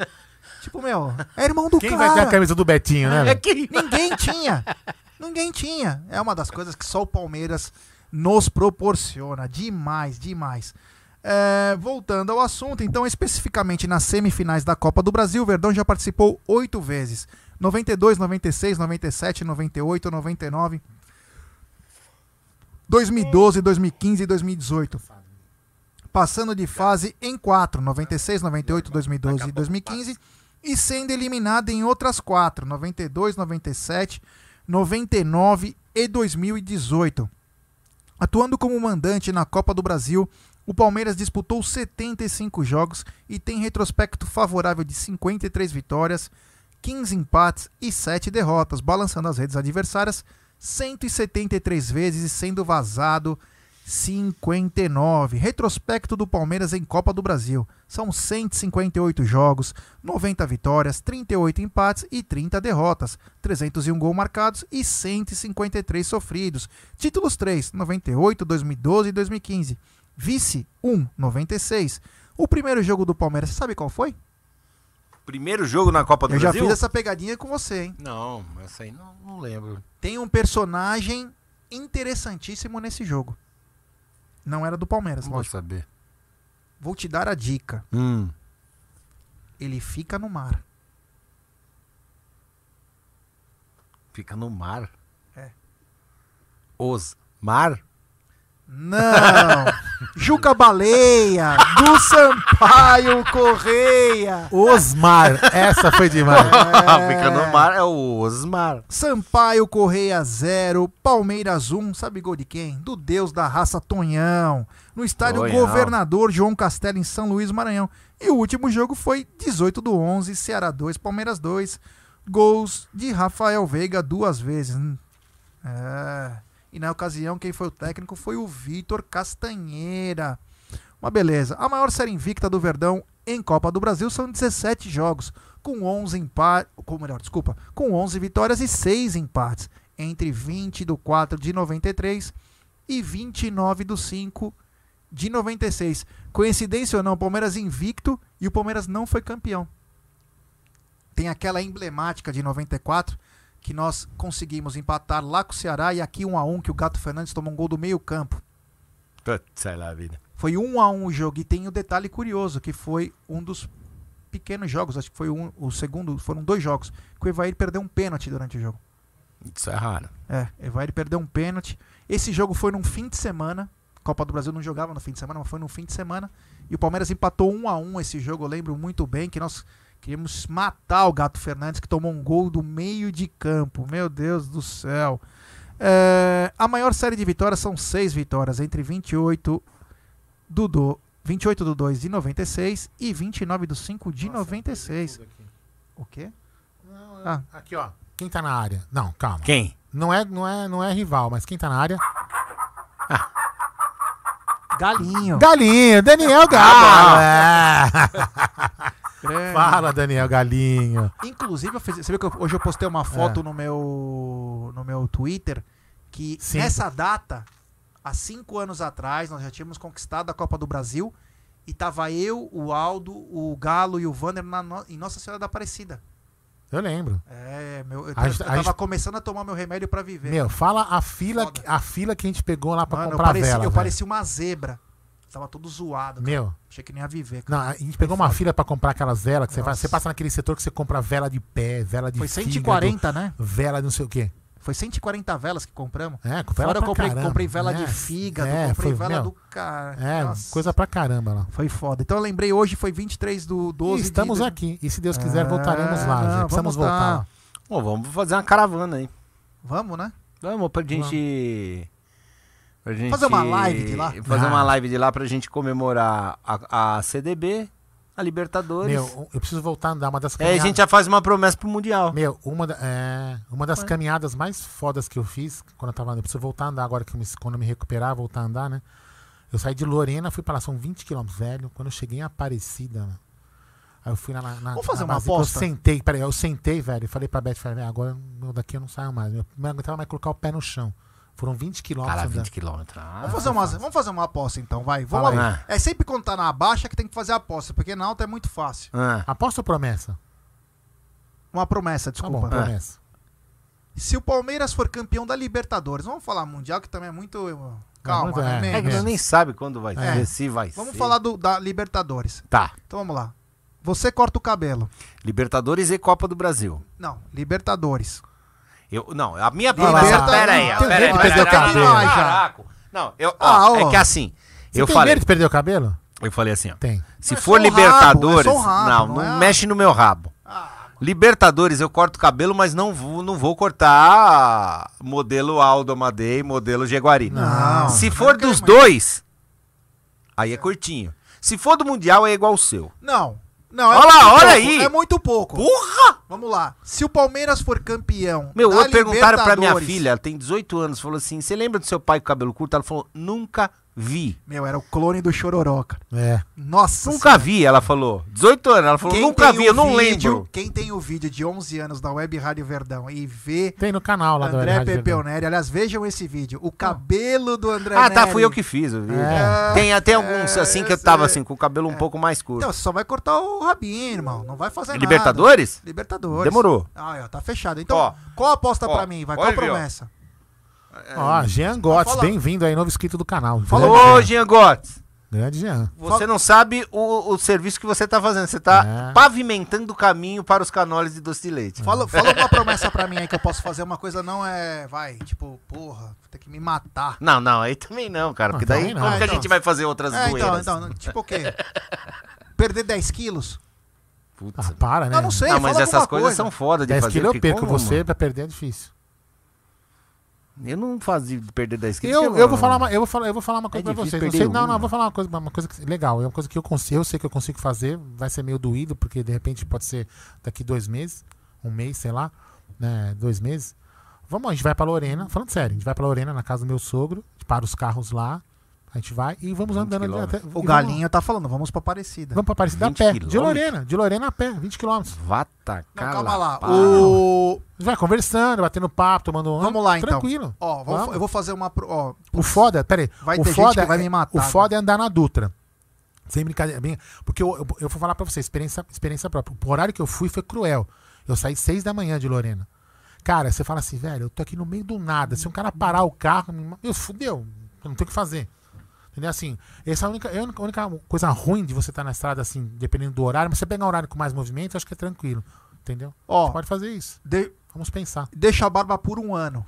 Tipo, meu, é irmão do
Quem
cara.
vai ter a camisa do Betinho, né?
É que...
Ninguém tinha. Ninguém tinha. É uma das coisas que só o Palmeiras nos proporciona. Demais, demais. É, voltando ao assunto, então, especificamente nas semifinais da Copa do Brasil, o Verdão já participou oito vezes: 92, 96, 97, 98, 99, 2012, 2015 e 2018. Passando de fase em quatro: 96, 98, 2012 e 2015. E sendo eliminado em outras quatro: 92, 97, 99 e 2018. Atuando como mandante na Copa do Brasil, o Palmeiras disputou 75 jogos e tem retrospecto favorável de 53 vitórias, 15 empates e 7 derrotas, balançando as redes adversárias 173 vezes e sendo vazado 59. Retrospecto do Palmeiras em Copa do Brasil. São 158 jogos, 90 vitórias, 38 empates e 30 derrotas, 301 gols marcados e 153 sofridos. Títulos 3, 98, 2012 e 2015. Vice 1, 96. O primeiro jogo do Palmeiras, você sabe qual foi?
Primeiro jogo na Copa do
Eu já
Brasil?
fiz essa pegadinha com você, hein?
Não, essa aí não, não lembro.
Tem um personagem interessantíssimo nesse jogo. Não era do Palmeiras,
Não vou
lógico.
saber.
Vou te dar a dica.
Hum.
Ele fica no mar.
Fica no mar.
É.
Os mar?
Não! Juca Baleia, do Sampaio Correia.
Osmar, essa foi demais.
Fica no mar é o Osmar.
Sampaio Correia 0, Palmeiras 1, sabe gol de quem? Do deus da raça Tonhão, no estádio
Tonhão.
Governador João Castelo em São Luís, Maranhão. E o último jogo foi 18 do 11, Ceará 2, Palmeiras 2. Gols de Rafael Veiga duas vezes. É. E na ocasião, quem foi o técnico foi o Vitor Castanheira. Uma beleza. A maior série invicta do Verdão em Copa do Brasil são 17 jogos, com 11 empates, com melhor, desculpa, com 11 vitórias e 6 empates, entre 20 do 4 de 93 e 29 do 5 de 96. Coincidência ou não, o Palmeiras invicto e o Palmeiras não foi campeão. Tem aquela emblemática de 94, que nós conseguimos empatar lá com o Ceará e aqui 1 a 1 que o Gato Fernandes tomou um gol do meio campo.
Putz, sei lá, vida.
Foi 1 a 1 o jogo e tem o detalhe curioso que foi um dos pequenos jogos, acho que foi um, o segundo, foram dois jogos, que o Evair perdeu um pênalti durante o jogo.
Isso é raro.
É, Evair perdeu um pênalti. Esse jogo foi num fim de semana. Copa do Brasil não jogava no fim de semana, mas foi no fim de semana. E o Palmeiras empatou 1 a 1 esse jogo, eu lembro muito bem que nós queríamos matar o Gato Fernandes, que tomou um gol do meio de campo. Meu Deus do céu. É, a maior série de vitórias são seis vitórias, entre 28 do, do 28 do 2 de 96 e 29 do 5 de 96. O quê? Ah.
Aqui, ó. Quem tá na área? Não, calma.
Quem?
Não é, não é, não é rival, mas quem tá na área?
Galinho.
Galinho, Daniel Galo. É.
Grande.
Fala, Daniel Galinho.
Inclusive, eu fiz- você viu que eu- hoje eu postei uma foto no meu no meu Twitter que
Sim.
nessa data, há cinco anos atrás, nós já tínhamos conquistado a Copa do Brasil e tava eu, o Aldo, o Galo e o Vander na no- em Nossa Senhora da Aparecida.
Eu lembro.
É, meu, eu,
A
eu
a
tava
gente-
começando a tomar meu remédio pra viver.
Meu, fala a fila,
Foda.
a fila que a gente pegou lá pra
Mano, eu
comprar
parecia,
vela.
eu
velho.
parecia uma zebra. Tava todo zoado. cara.
Meu,
Achei que nem ia viver.
não,
cara.
a gente pegou uma fila pra comprar aquelas velas que você, vai, você passa naquele setor que você compra vela de pé, vela de
Foi
fígado,
140, né?
vela de não sei o quê.
Foi 140 velas que compramos.
É, com vela
Fora eu comprei,
caramba.
comprei vela de
É,
fígado,
é,
comprei
foi-
vela
meu,
do cara.
É,
Nossa.
coisa pra caramba lá.
Foi foda. Então eu lembrei hoje, foi 23 do 12
E estamos
de...
aqui. E se Deus quiser,
É,
voltaremos lá.
não,
gente. Precisamos
vamos
voltar
tá.
lá.
Pô, vamos fazer uma caravana aí.
Vamos, né?
Vamos pra gente. Pra gente
Fazer uma live de lá?
Fazer
Ah.
uma live de lá pra gente comemorar a, a CDB, a Libertadores.
Meu, eu preciso voltar a andar. Uma das
é, a gente já faz uma promessa pro Mundial.
Meu, uma, da- é, uma das caminhadas mais fodas que eu fiz quando eu tava andando. Eu preciso voltar a andar agora que eu me, quando eu me recuperar, voltar a andar, né? Eu saí de Lorena, fui pra lá, são 20 quilômetros, velho. Quando eu cheguei em Aparecida, né? aí eu fui na. na
Vamos fazer
na
uma aposta?
Eu sentei, peraí, eu sentei, velho. e Falei pra Beth, falei, "Velho, agora daqui eu não saio mais. Eu não aguentava mais colocar o pé no chão. Foram 20 quilômetros
Cara,
andando.
20 quilômetros. Ah,
Vamos fazer, uma, vamos fazer uma aposta então, vai.
Fala
Vamos,
aí.
é sempre quando tá na baixa que tem que fazer a aposta, porque na alta é muito fácil.
ah.
Aposta ou promessa?
Uma promessa,
Tá bom,
desculpa.
promessa.
Se o Palmeiras for campeão da Libertadores, vamos falar Mundial, que também é muito. Calma,
muito-
né?
é.
É que nós nem sabe quando vai
É.
ser, se vai
Vamos
ser.
falar do, da Libertadores.
Tá.
Então vamos lá. Você corta o cabelo.
Libertadores e Copa do Brasil.
Não, Libertadores.
Eu, não, a minha promessa. Pera aí,
Tem
pera aí, pera aí,
o
Caraca. Não, eu, ó,
Ah, ó.
é que assim,
Você
eu
tem
falei,
medo de perder o cabelo?
eu falei assim, ó.
Tem.
Se for
rabo,
Libertadores,
rabo,
não,
não
não
é
mexe no meu rabo. Libertadores eu corto o cabelo, mas não vou, não vou cortar modelo Aldo Amadei, modelo Jaguari.
Não,
Se
não
for dos
mais.
dois, aí é curtinho. Se for do Mundial, é igual o seu.
Não. Não, é
Olha lá, olha
pouco,
aí.
É muito pouco.
Porra!
Vamos lá. Se o Palmeiras for campeão.
Meu,
da
eu perguntaram pra minha filha, ela tem 18 anos, falou assim: você lembra do seu pai com cabelo curto? Ela falou: nunca vi.
Meu, era o clone do Chororó, cara.
É.
Nossa.
Nunca vi, ela falou. 18 anos, ela falou:
Quem
nunca vi,
o
eu não
vídeo-
lembro.
Quem tem o vídeo de 11 anos da Web Rádio Verdão e vê
Tem no canal lá do
André
Rádio Verdão.
Pepeu Neri, aliás, vejam esse vídeo. O cabelo do André
Ah, tá,
Neri.
fui eu que fiz. Eu vi.
É.
Tem até alguns assim que eu tava assim, com o cabelo um pouco mais curto.
Então, você só vai cortar o rabinho, irmão. Não vai fazer nada.
Libertadores?
Libertadores.
Demorou.
Ah, ó, tá fechado. Então,
Ó.
qual a aposta
Ó,
pra mim? Vai, qual a
aí, ó.
promessa?
Ó, Jean Gotts,
Fala.
bem-vindo aí, novo inscrito do canal.
Falou.
Jean.
Jean Gotts,
Grande Jean.
você não sabe o, o serviço que você tá fazendo. Você tá
É.
pavimentando o caminho para os canóis de doce de leite.
Fala, fala uma promessa pra mim aí que eu posso fazer. Uma coisa não é. Vai, tipo, porra, vou ter que me matar.
Não, não, aí também não, cara.
Não,
Porque daí
não.
como que a
Então.
gente vai fazer outras
É, então, então, tipo o quê? Perder 10 quilos?
Putz.
Ah, para, né?
Eu não sei,
Não, mas
fala
essas coisas
coisa.
são foda de
10
fazer.
quilos eu perco,
como,
você pra perder é difícil.
Eu não fazia de perder 10 quilos.
Eu, eu, vou falar uma, eu, vou falar, eu vou falar uma coisa
É
pra vocês. Não, sei, não, não, eu vou falar uma coisa, uma coisa que- legal. É uma coisa que eu consigo, eu sei que eu consigo fazer. Vai ser meio doído, porque de repente pode ser daqui dois meses, um mês, sei lá, né? Dois meses. Vamos, a gente vai pra Lorena, falando sério, a gente vai pra Lorena, na casa do meu sogro, a gente para os carros lá, a gente vai e vamos andando ali até.
O
vamos-
Galinho tá falando, vamos pra Aparecida.
Vamos pra Aparecida a
20
pé. De
quilômetros?
Lorena, de Lorena a pé, 20 quilômetros.
Vá tacar
Não, calma lá. O...
A gente vai conversando, batendo papo, tomando um.
Vamos lá, então.
Tranquilo.
Ó, vou-
Vamos.
eu vou fazer uma. pro- Ó,
O foda, peraí.
Vai
o
ter gente
foda
que vai
é-
me matar,
O foda é andar na Dutra. Sem brincadeira. bem- Porque eu, eu, eu vou falar pra você, experiência, experiência própria. O horário que eu fui foi cruel. Eu saí seis da manhã de Lorena. Cara, você fala assim, velho, eu tô aqui no meio do nada. Se um cara parar o carro, me- eu fudeu. Eu não tenho o que fazer. Entendeu? Assim, essa é a única, é a única- a única coisa ruim de você estar na estrada, assim, dependendo do horário, mas você pegar um horário com mais movimento, eu acho que é tranquilo. Entendeu?
Ó,
Você pode fazer isso.
de-
Vamos pensar.
deixa a barba por um ano.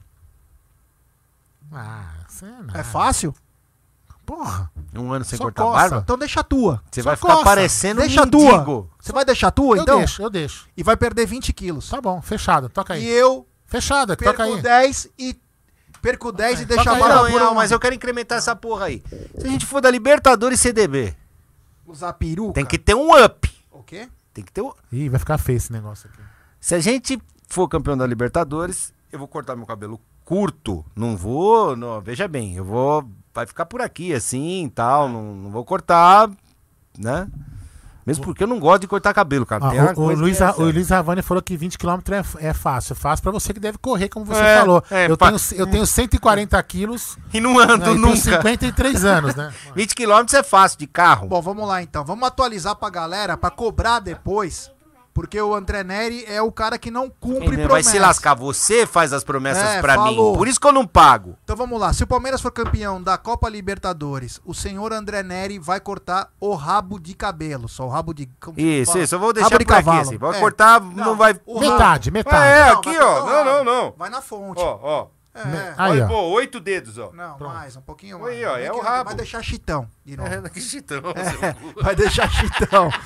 Ah, você é.
É fácil?
Porra.
Um ano sem
Só
cortar
coça.
barba?
Então deixa a tua.
Você
Só
vai ficar
coça.
parecendo
Deixa a
um
tua.
mendigo.
Você vai deixar a tua,
Eu
então?
deixo, eu deixo.
E vai perder 20 quilos.
Tá bom, fechado. Toca aí.
E eu
Fechado, toca aí.
10 e. Perco 10 e deixo a barba
Não,
por
não,
um
mas eu quero incrementar essa porra aí. Se a gente for da Libertadores CDB,
Usar peruca.
tem que ter um up.
O quê?
Tem que ter um...
Ih, vai ficar feio esse negócio aqui.
Se a gente for campeão da Libertadores, eu vou cortar meu cabelo curto. Não vou, não, veja bem, eu vou, vai ficar por aqui assim, tal, não, não vou cortar, né? Mesmo porque eu não gosto de cortar cabelo, cara.
Ah, o, o Luiz,
é
o. Luiz Ravani falou que 20 km é, é fácil. É fácil pra você que deve correr, como você
É,
falou.
é,
eu, tenho, eu tenho 140 quilos
E não ando
né, e
nunca.
53 anos, né?
20 quilômetros é fácil de carro.
Bom, vamos lá então. Vamos atualizar pra galera pra cobrar depois. Porque o André Neri é o cara que não cumpre
Vai
promessas.
se lascar, você faz as promessas
É,
pra
falou.
mim. Por isso que eu não pago.
Então vamos lá. Se o Palmeiras for campeão da Copa Libertadores, o senhor André Neri vai cortar o rabo de cabelo. Só o rabo de.
Isso,
fala?
isso, eu vou
Rabo
deixar
de
por aqui
cavalo.
assim. Vai
É.
cortar, não, vai.
o rabo-
Metade, metade.
É,
Não,
aqui,
vai
ó. Não, não, não.
Vai na fonte.
Ó, ó.
É.
Aí,
Olha,
ó.
pô, oito dedos, ó.
Não, mais, um pouquinho
Aí,
mais.
ó,
Vem
é o rabo.
Vai deixar chitão de novo.
É, que chitão.
Vai deixar chitão.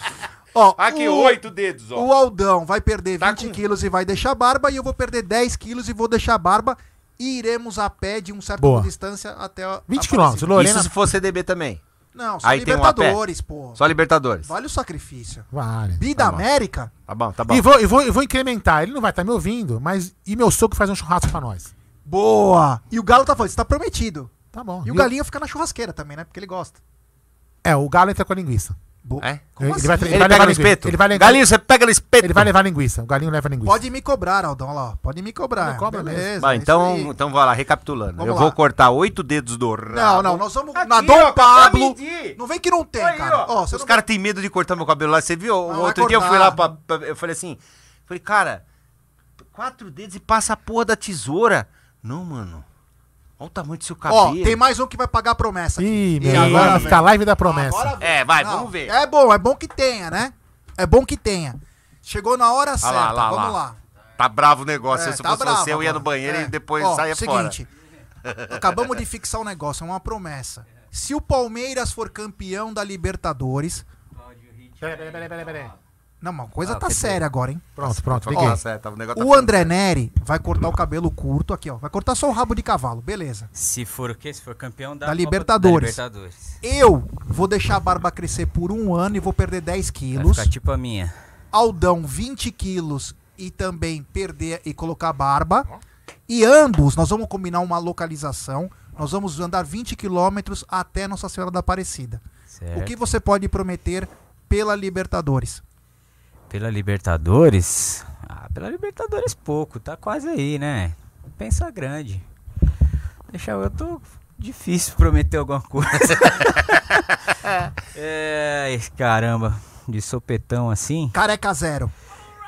Ó,
Aqui,
o-
oito dedos, ó.
O Aldão vai perder
Tá
20
com-
quilos e vai deixar barba. E eu vou perder 10 quilos e vou deixar barba. E iremos a pé de um certo
Boa.
distância até a.
20
a
quilômetros. Lorena.
Isso se for CDB também.
Não, só
Aí tem um.
Libertadores, pô.
Só Libertadores.
Vale o sacrifício.
Vale.
Bi da
Tá.
América?
Tá bom, tá bom.
E vou, e, vou, e vou incrementar. Ele não vai estar me ouvindo, mas. E meu sogro faz um churrasco pra nós.
Boa! E o Galo tá falando, isso tá prometido.
Tá bom.
E o
E
Galinho fica na churrasqueira também, né? Porque ele gosta.
É, o Galo entra com a linguiça.
É?
Como
Ele
assim?
vai-
Ele,
vai
pega
levar
no
linguiça.
espeto?
Ele vai levar-
Galinho, você pega no espeto.
Ele vai levar linguiça. O Galinho leva linguiça.
Pode me cobrar, Aldão, lá. ó. Pode me cobrar.
Não cobra mesmo.
Beleza.
Vai,
é
então, então vai lá, recapitulando.
Vamos
eu
lá.
vou cortar oito dedos do rabo.
Não, não, nós vamos
Aqui,
na
ó,
Dom
pra
Pablo.
medir.
Não vem que não tem,
Aí,
cara.
ó,
Ó,
os
não
caras têm medo de cortar meu cabelo lá. Você viu?
vai
Outro dia eu fui lá pra, pra- Eu falei assim. Falei, cara, quatro dedos e passa a porra da tesoura. Não, mano. Olha o tamanho do seu cabelo.
Ó, tem mais um que vai pagar a promessa. aqui.
Ih,
E
meu,
agora
agora
vem.
fica a live da promessa.
Agora.
É, vai,
Não,
vamos ver.
É bom, é bom que tenha, né? É bom que tenha. Chegou na hora certa,
lá, lá,
vamos
lá.
lá.
Tá bravo o negócio.
É,
Se
tá
fosse
bravo
você, eu ia no
agora.
banheiro
É.
e depois
Ó,
saia fora.
seguinte, acabamos de fixar um negócio, é uma promessa. Se o Palmeiras for campeão da Libertadores...
Peraí, peraí, peraí, peraí,
Não, uma coisa
Ah,
tá séria agora, hein?
Pronto, pronto,
Ó, tá certo, o negócio tá
O André Neri vai cortar o cabelo curto aqui, ó. Vai cortar só o rabo de cavalo, beleza.
Se for o quê? Se for campeão da,
Da Libertadores.
Da Libertadores.
Eu vou deixar a barba crescer por um ano e vou perder 10
Vai
quilos.
ficar tipo a minha.
Aldão 20 quilos e também perder e colocar barba. E ambos nós vamos combinar uma localização. Nós vamos andar 20 quilômetros até Nossa Senhora da Aparecida.
Certo.
O que você pode prometer pela Libertadores?
Pela Libertadores? Ah, pela Libertadores pouco, tá quase aí, né? Pensa grande. Deixa eu, eu tô difícil prometer alguma coisa. é, caramba, de sopetão assim.
Careca zero.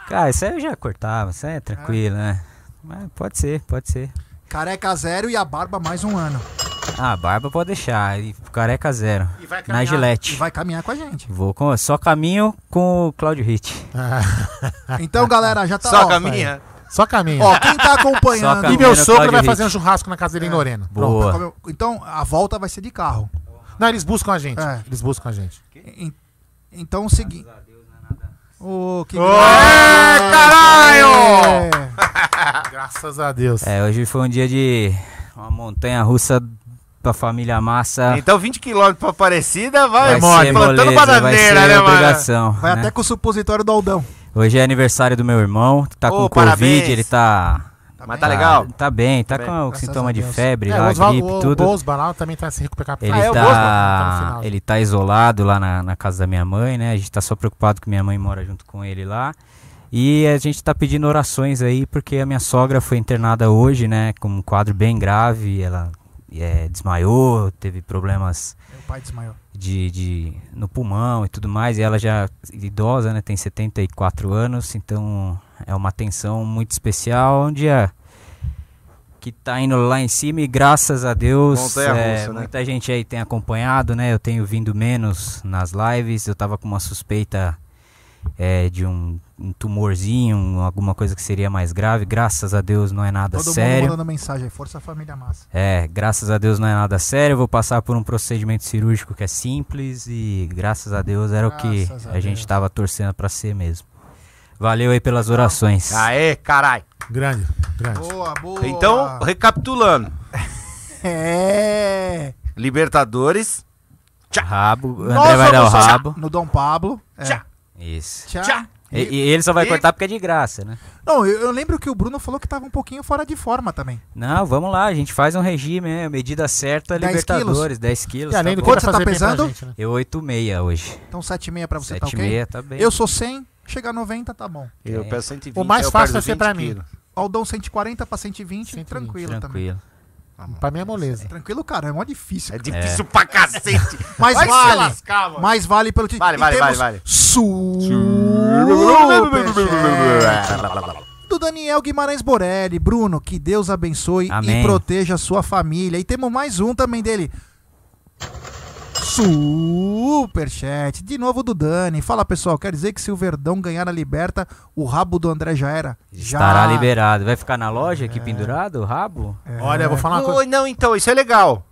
Cara, isso aí eu já cortava, isso aí é tranquilo, né? Mas pode ser, pode ser.
Careca zero e a barba mais um ano.
Ah, barba pode deixar, e careca zero.
E vai
Na
caminhar.
E
gilete.
vai caminhar com a gente.
Vou com, só caminho com o Claudio Hit.
Então, galera, já tá
Só
ó,
caminha.
Só caminha.
Ó, quem tá acompanhando.
E meu sogro
Claudio
vai fazer um churrasco na casa dele em Lorena. Pronto.
Boa.
Então, a volta vai ser de carro.
Não, eles buscam a gente.
É.
Eles buscam a gente.
En- Então, o seguinte. Ô, que
caralho!
Graças a Deus.
É, hoje foi um dia de uma montanha russa pra família Massa.
Então 20 km pra Aparecida, vai,
Vai
plantando bananeira, né, mano?
obrigação.
Vai
né?
até com o supositório do Aldão.
Hoje é aniversário do meu irmão, tá
Ô,
com
parabéns.
Covid, ele tá.
Mas tá legal?
Tá bem, tá
Tá
com
bem.
o sintoma de febre,
É,
lá,
o Osval-
gripe,
o
tudo.
Bosba lá também tá se recuperando.
Ele
Ah, é o
Tá
tá,
final.
ele tá isolado lá na, na casa da minha mãe, né? A gente tá só preocupado que minha mãe mora junto com ele lá. E a gente tá pedindo orações aí, porque a minha sogra foi internada hoje, né? Com um quadro bem grave. Ela é, desmaiou, teve problemas
Meu pai desmaiou.
de, de no pulmão e tudo mais. E ela já idosa, né? Tem 74 anos, então É uma atenção muito especial, um dia que tá indo lá em cima e graças a Deus é,
russa, né?
muita gente aí tem acompanhado, né? Eu tenho vindo menos nas lives, eu tava com uma suspeita é, de um, um tumorzinho, um- alguma coisa que seria mais grave. Graças a Deus não é nada
Todo mundo
sério.
mandando mensagem. Força Família Massa.
É, graças a Deus não é nada sério. Eu vou passar por um procedimento cirúrgico que é simples e graças a Deus era o que
Graças a
a, gente
Deus.
tava torcendo pra ser mesmo. Valeu aí pelas orações.
Aê, caralho.
Grande, grande.
Boa, boa.
Então, recapitulando.
É.
Libertadores.
Rabo, o André
Nós
vai dar o rabo.
No Dom Pablo. É.
Tchá.
Isso.
Tchá.
E, e ele só vai
E-
cortar porque é de graça, né?
Não, eu, eu lembro que o Bruno falou que tava um pouquinho fora de forma também.
Não, vamos lá, a gente faz um regime, né? medida certa,
10
Libertadores, 10 quilos.
E além
tá
do
Quanto você tá pesando?
gente, né?
Eu 8,6 hoje.
Então 7,5 pra você, tá ok?
7,6 tá bem.
Eu sou 100, chegar a 90 tá bom.
Eu
É.
peço 120.
O mais fácil vai ser
20
pra mim.
quilos.
Aldão 140 pra 120,
120,
tranquilo, também.
Tranquilo.
Pra mim é moleza.
Tranquilo, cara, é mó difícil.
É difícil pra cacete.
Mas
Vai
vale.
lascar.
Mas vale pelo título.
Vale,
E
vale, vale, vale.
Do Daniel Guimarães Borelli. Bruno, que Deus abençoe e
Amém.
proteja a sua família. E temos mais um também dele. Superchat. De novo do Dani. Fala pessoal, quer dizer que se o Verdão ganhar a Liberta, o rabo do André já era? Já.
Estará liberado. Vai ficar na loja aqui pendurado o rabo?
Olha, eu vou falar uma coisa.
Não, então, isso é legal.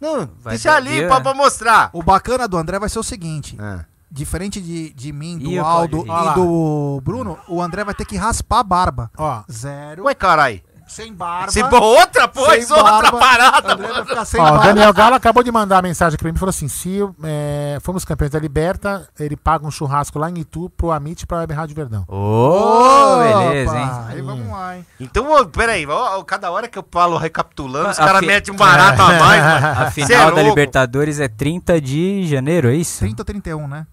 Não,
Vai
deixa
dar
ali pra, pra mostrar.
O bacana do André vai ser o seguinte.
Ah.
Diferente de, de mim, do
Ih,
Aldo.
Olha
e do Bruno, o André vai ter que raspar a barba.
Ó,
Zero.
Ué, carai.
Sem barba.
Se outra, pois,
sem
outra
barba.
parada.
Ó, o. Daniel Galo acabou de mandar uma mensagem pra mim e falou assim: se é, fomos campeões da Liberta, ele paga um churrasco lá em Itu pro Amit e pra Web Rádio Verdão.
Ô, beleza, hein?
Aí vamos lá, hein?
Então, ô, peraí, ó, ó, cada hora que eu falo recapitulando, os
A
caras
fi-
metem um barato a mais, mano.
A
Cê é
final da. Libertadores é 30 de janeiro, é isso?
30 ou 31, né?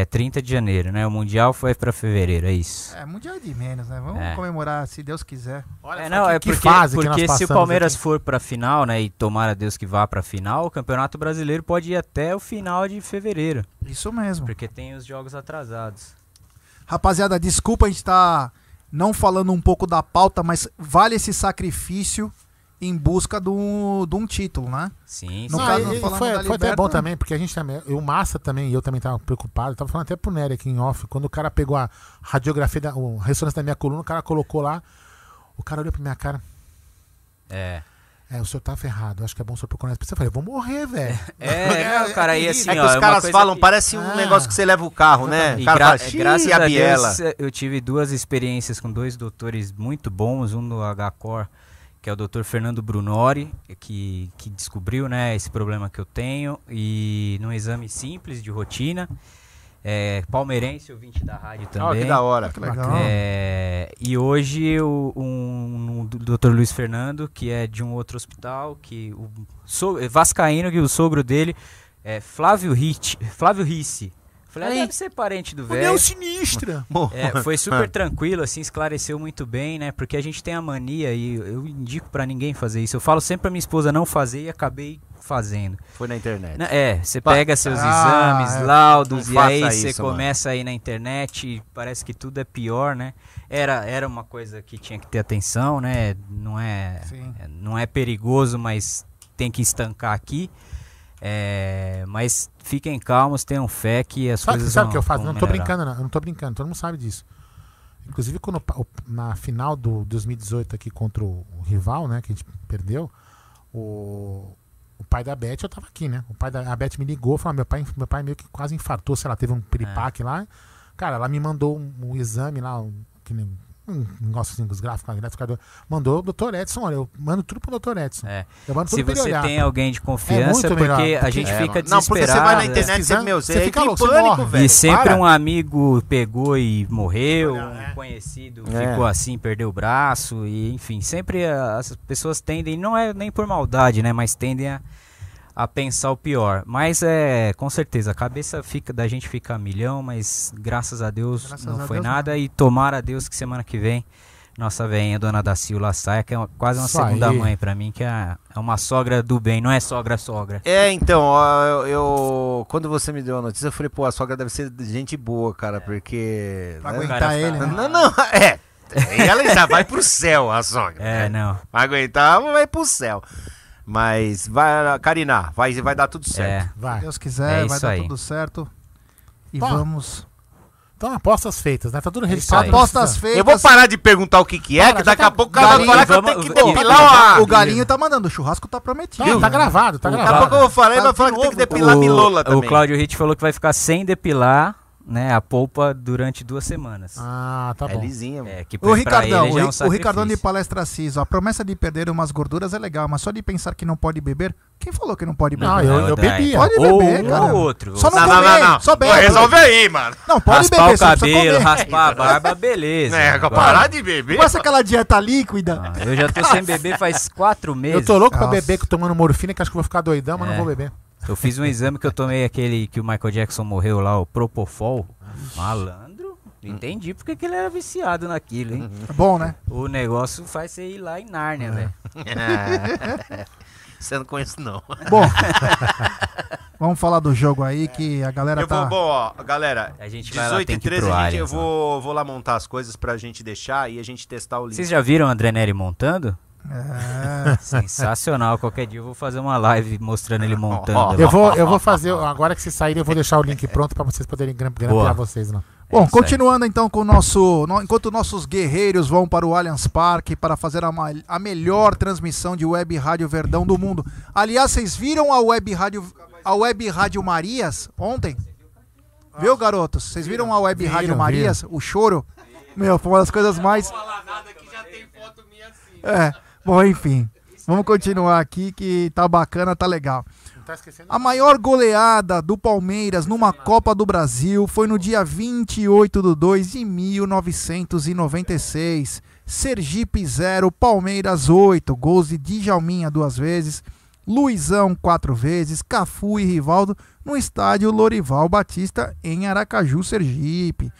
É 30 de janeiro, né? O Mundial foi pra fevereiro, é isso.
É, mundial é de menos, né? Vamos
É.
comemorar, se Deus quiser.
É, não, é
que
porque,
fase que
porque
nós
se o Palmeiras
aqui.
for pra final, né, e tomara Deus que vá pra final, o Campeonato Brasileiro pode ir até o final de fevereiro,
Isso mesmo.
porque tem os jogos atrasados.
Rapaziada, desculpa a gente tá não falando um pouco da pauta, mas vale esse sacrifício em busca de um, de um título, né?
Sim,
No
sim.
Não,
caso, falando
foi,
da
foi até bom também, porque a gente também, o Massa também, e eu também tava preocupado, tava falando até pro Nery aqui em off, quando o cara pegou a radiografia, da, a ressonância da minha coluna, o cara colocou lá, o cara olhou pra minha cara,
É.
é, o senhor tá ferrado, acho que é bom o senhor procurar esse Eu falei, vou morrer, velho.
É, não, cara, aí assim,
É que
ó,
os
uma
caras falam,
que-
parece um
Ah.
negócio que você leva o carro, né?
E
O cara
gra-
fala,
graças
"Xiii,
a. Deus, eu tive duas experiências com dois doutores muito bons, um do HCOR, que é o doutor Fernando Brunori, que, que descobriu né, esse problema que eu tenho, e num exame simples de rotina, é, palmeirense, ouvinte da rádio também.
que da hora.
Que legal.
É, e hoje o, um, um Dr. Luiz Fernando, que é de um outro hospital, que o so, Vascaíno, que o sogro dele é Flávio Ricci. Flávio Ricci. Falei, ah,
Aí.
deve ser parente do
O
velho.
meu sinistra.
É, foi super tranquilo, assim, esclareceu muito bem, né? Porque a gente tem a mania e eu indico pra ninguém fazer isso. Eu falo sempre pra minha esposa não fazer e acabei fazendo.
Foi na internet.
Né, É, você pega seus
Ah,
exames,
é.
laudos, e aí você começa aí na internet e parece que tudo é pior, né? Era, era uma coisa que tinha que ter atenção, né? Não é,
Sim.
é, não é perigoso, mas tem que estancar aqui. É, mas fiquem calmos, tenham fé que as
Sabe,
coisas
sabe o que eu faço? Não tô brincando, não. Eu não tô brincando, todo mundo sabe disso. Inclusive, quando, na final do 2018 aqui contra o, o rival, né, que a gente perdeu, o, o pai da Beth, eu tava aqui, né? O pai da a Beth me ligou, falou: meu pai, meu pai meio que quase infartou, sei lá, teve um piripaque lá. Cara, ela me mandou um, um exame lá, um, que nem- um negócio assim dos gráficos, lá, gráfico, mandou o doutor Edson, olha, eu mando tudo pro doutor Edson.
É.
Eu mando
Se
tudo ele
você
olhar.
tem alguém de confiança,
muito
porque
melhor,
a gente
É,
fica
mano. Não, porque você vai na
desesperado,
internet, você, meu,
você
você,
fica louco,
pânico, velho.
E sempre
Para.
um amigo pegou e morreu,
É.
um conhecido
É.
ficou assim, perdeu o braço, e enfim, sempre as pessoas tendem, não é nem por maldade, né, mas tendem a, a pensar o pior. Mas é, com certeza, a cabeça fica da gente fica a milhão, mas graças a Deus
Graças
não
a
foi
Deus,
nada, e tomara a Deus que semana que vem nossa velhinha, dona da Silva saia, que é uma- quase uma
Isso
segunda
aí.
mãe pra mim, que é, é uma sogra do bem, não é sogra-sogra.
É, então, ó, eu, eu- Quando você me deu a notícia, eu falei, pô, a sogra deve ser gente boa, cara, porque.
Pra
né?
aguentar ele,
fica-
né?
Não, não, é. E ela já vai pro céu, a sogra.
É, não.
Vai aguentar, vai pro céu. Mas, vai, Karina, vai, vai dar tudo certo.
É.
Vai.
Se Deus quiser,
É
vai dar
aí.
tudo certo. E vamos.
Então, apostas feitas, né? Tá tudo
isso
registrado. não
Apostas feitas.
Eu vou parar de perguntar o que que é,
Para,
que daqui
tá-
a pouco o cara vai falar que eu tenho que depilar uma...
O galinho tá mandando, o churrasco tá prometido.
Tá, tá gravado, tá
Daqui a pouco
gravado.
eu vou falar e
Tá
vai
de
falar que tem que depilar a milola
O,
também.
o Claudio Hit falou que vai ficar sem depilar, né, a polpa durante duas semanas.
Ah, tá
É
bom.
lisinha.
É, que
O
pra
Ricardão,
ele já é um
o, Ri- o Ricardão de palestra CIS, ó, a promessa de perder umas gorduras é legal, mas só de pensar que não pode beber, quem falou que não pode beber?
Não, eu, eu
Daí.
bebia.
Pode
Ou
beber,
um
cara.
ou outro.
Só não
Não, não,
comer,
não, não.
só bebe.
Pô, Resolve aí, mano.
Não, pode
raspar
beber,
o cabelo, raspar a barba, beleza.
É,
Agora-
parar de beber.
Passa aquela dieta líquida.
Ah, eu já tô sem beber faz quatro meses.
Eu tô louco pra
Nossa.
beber, tomando morfina, que acho que eu vou ficar doidão, mas
É.
não vou beber.
Eu fiz um exame que eu tomei aquele que o Michael Jackson morreu lá, o Propofol. Malandro. Entendi porque que ele era viciado naquilo, hein?
É bom, né?
O negócio faz você ir lá em Nárnia, velho.
Você não conhece, não.
Bom, vamos falar do jogo aí que a galera
Eu
tá...
vou, bom, ó, galera,
A gente vai lá,
18
tem
e
que ir
13
pro
a gente, eu vou, vou lá montar as coisas pra gente deixar e a gente testar o link.
Vocês já viram o André Neri montando?
É,
Sensacional. Qualquer dia eu vou fazer uma live mostrando ele montando. Lá.
Eu vou, eu vou fazer, agora que vocês saírem, eu vou deixar o link pronto pra vocês poderem gram- grampear
Boa.
vocês, não.
Bom,
isso aí.
continuando então com o nosso. no- enquanto nossos guerreiros vão para o Allianz Parque para fazer a, a melhor transmissão de Web Rádio Verdão do mundo. Aliás, vocês viram a Web Rádio, a Web Rádio Marias ontem? Viu, garotos? Vocês viram a Web
Viram,
Rádio Marias? O choro? Meu, foi uma das coisas mais. É, bom, enfim. Vamos continuar aqui que tá bacana, tá legal.
Tá?
A maior goleada do Palmeiras numa Copa do Brasil foi no dia 28 de 2 de 1996. Sergipe 0, Palmeiras 8. Gols de Djalminha duas vezes, Luizão quatro vezes, Cafu e Rivaldo no estádio Lorival Batista em Aracaju, Sergipe.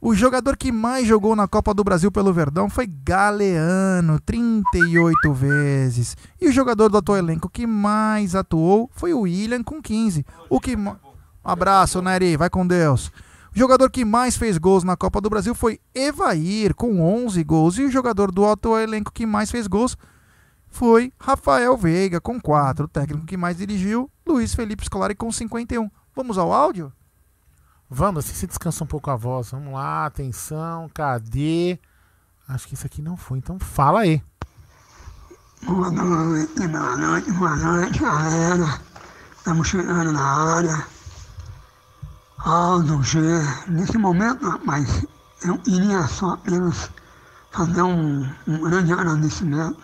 O jogador que mais jogou na Copa do Brasil pelo Verdão foi Galeano, 38 vezes. E o jogador do atual elenco que mais atuou foi o William, com 15. O que ma- Abraço, Nery, vai com Deus. O jogador que mais fez gols na Copa do Brasil foi Evair, com 11 gols. E o jogador do atual elenco que mais fez gols foi Rafael Veiga, com 4. O técnico que mais dirigiu, Luiz Felipe Scolari, com 51. Vamos ao áudio?
Vamos, se descansa um pouco a voz. Vamos lá, atenção, cadê? Acho que isso aqui não foi, então fala aí.
Boa noite, boa noite, boa noite, galera. Estamos chegando na área. Aldo G. Nesse momento, rapaz, eu iria só apenas fazer um, um grande agradecimento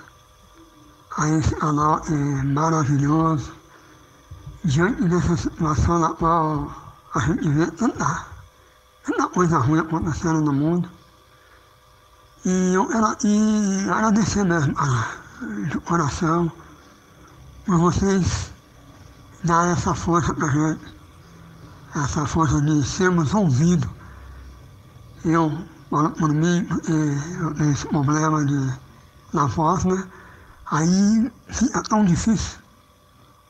a esse canal é, maravilhoso. Diante dessa situação na qual a gente vê tanta, tanta coisa ruim acontecendo no mundo. E eu era, e agradecer mesmo, cara, de coração, por vocês dar essa força pra gente, essa força de sermos ouvidos. Eu, por, por mim, porque eu tenho esse problema de, na voz, né? Aí fica tão difícil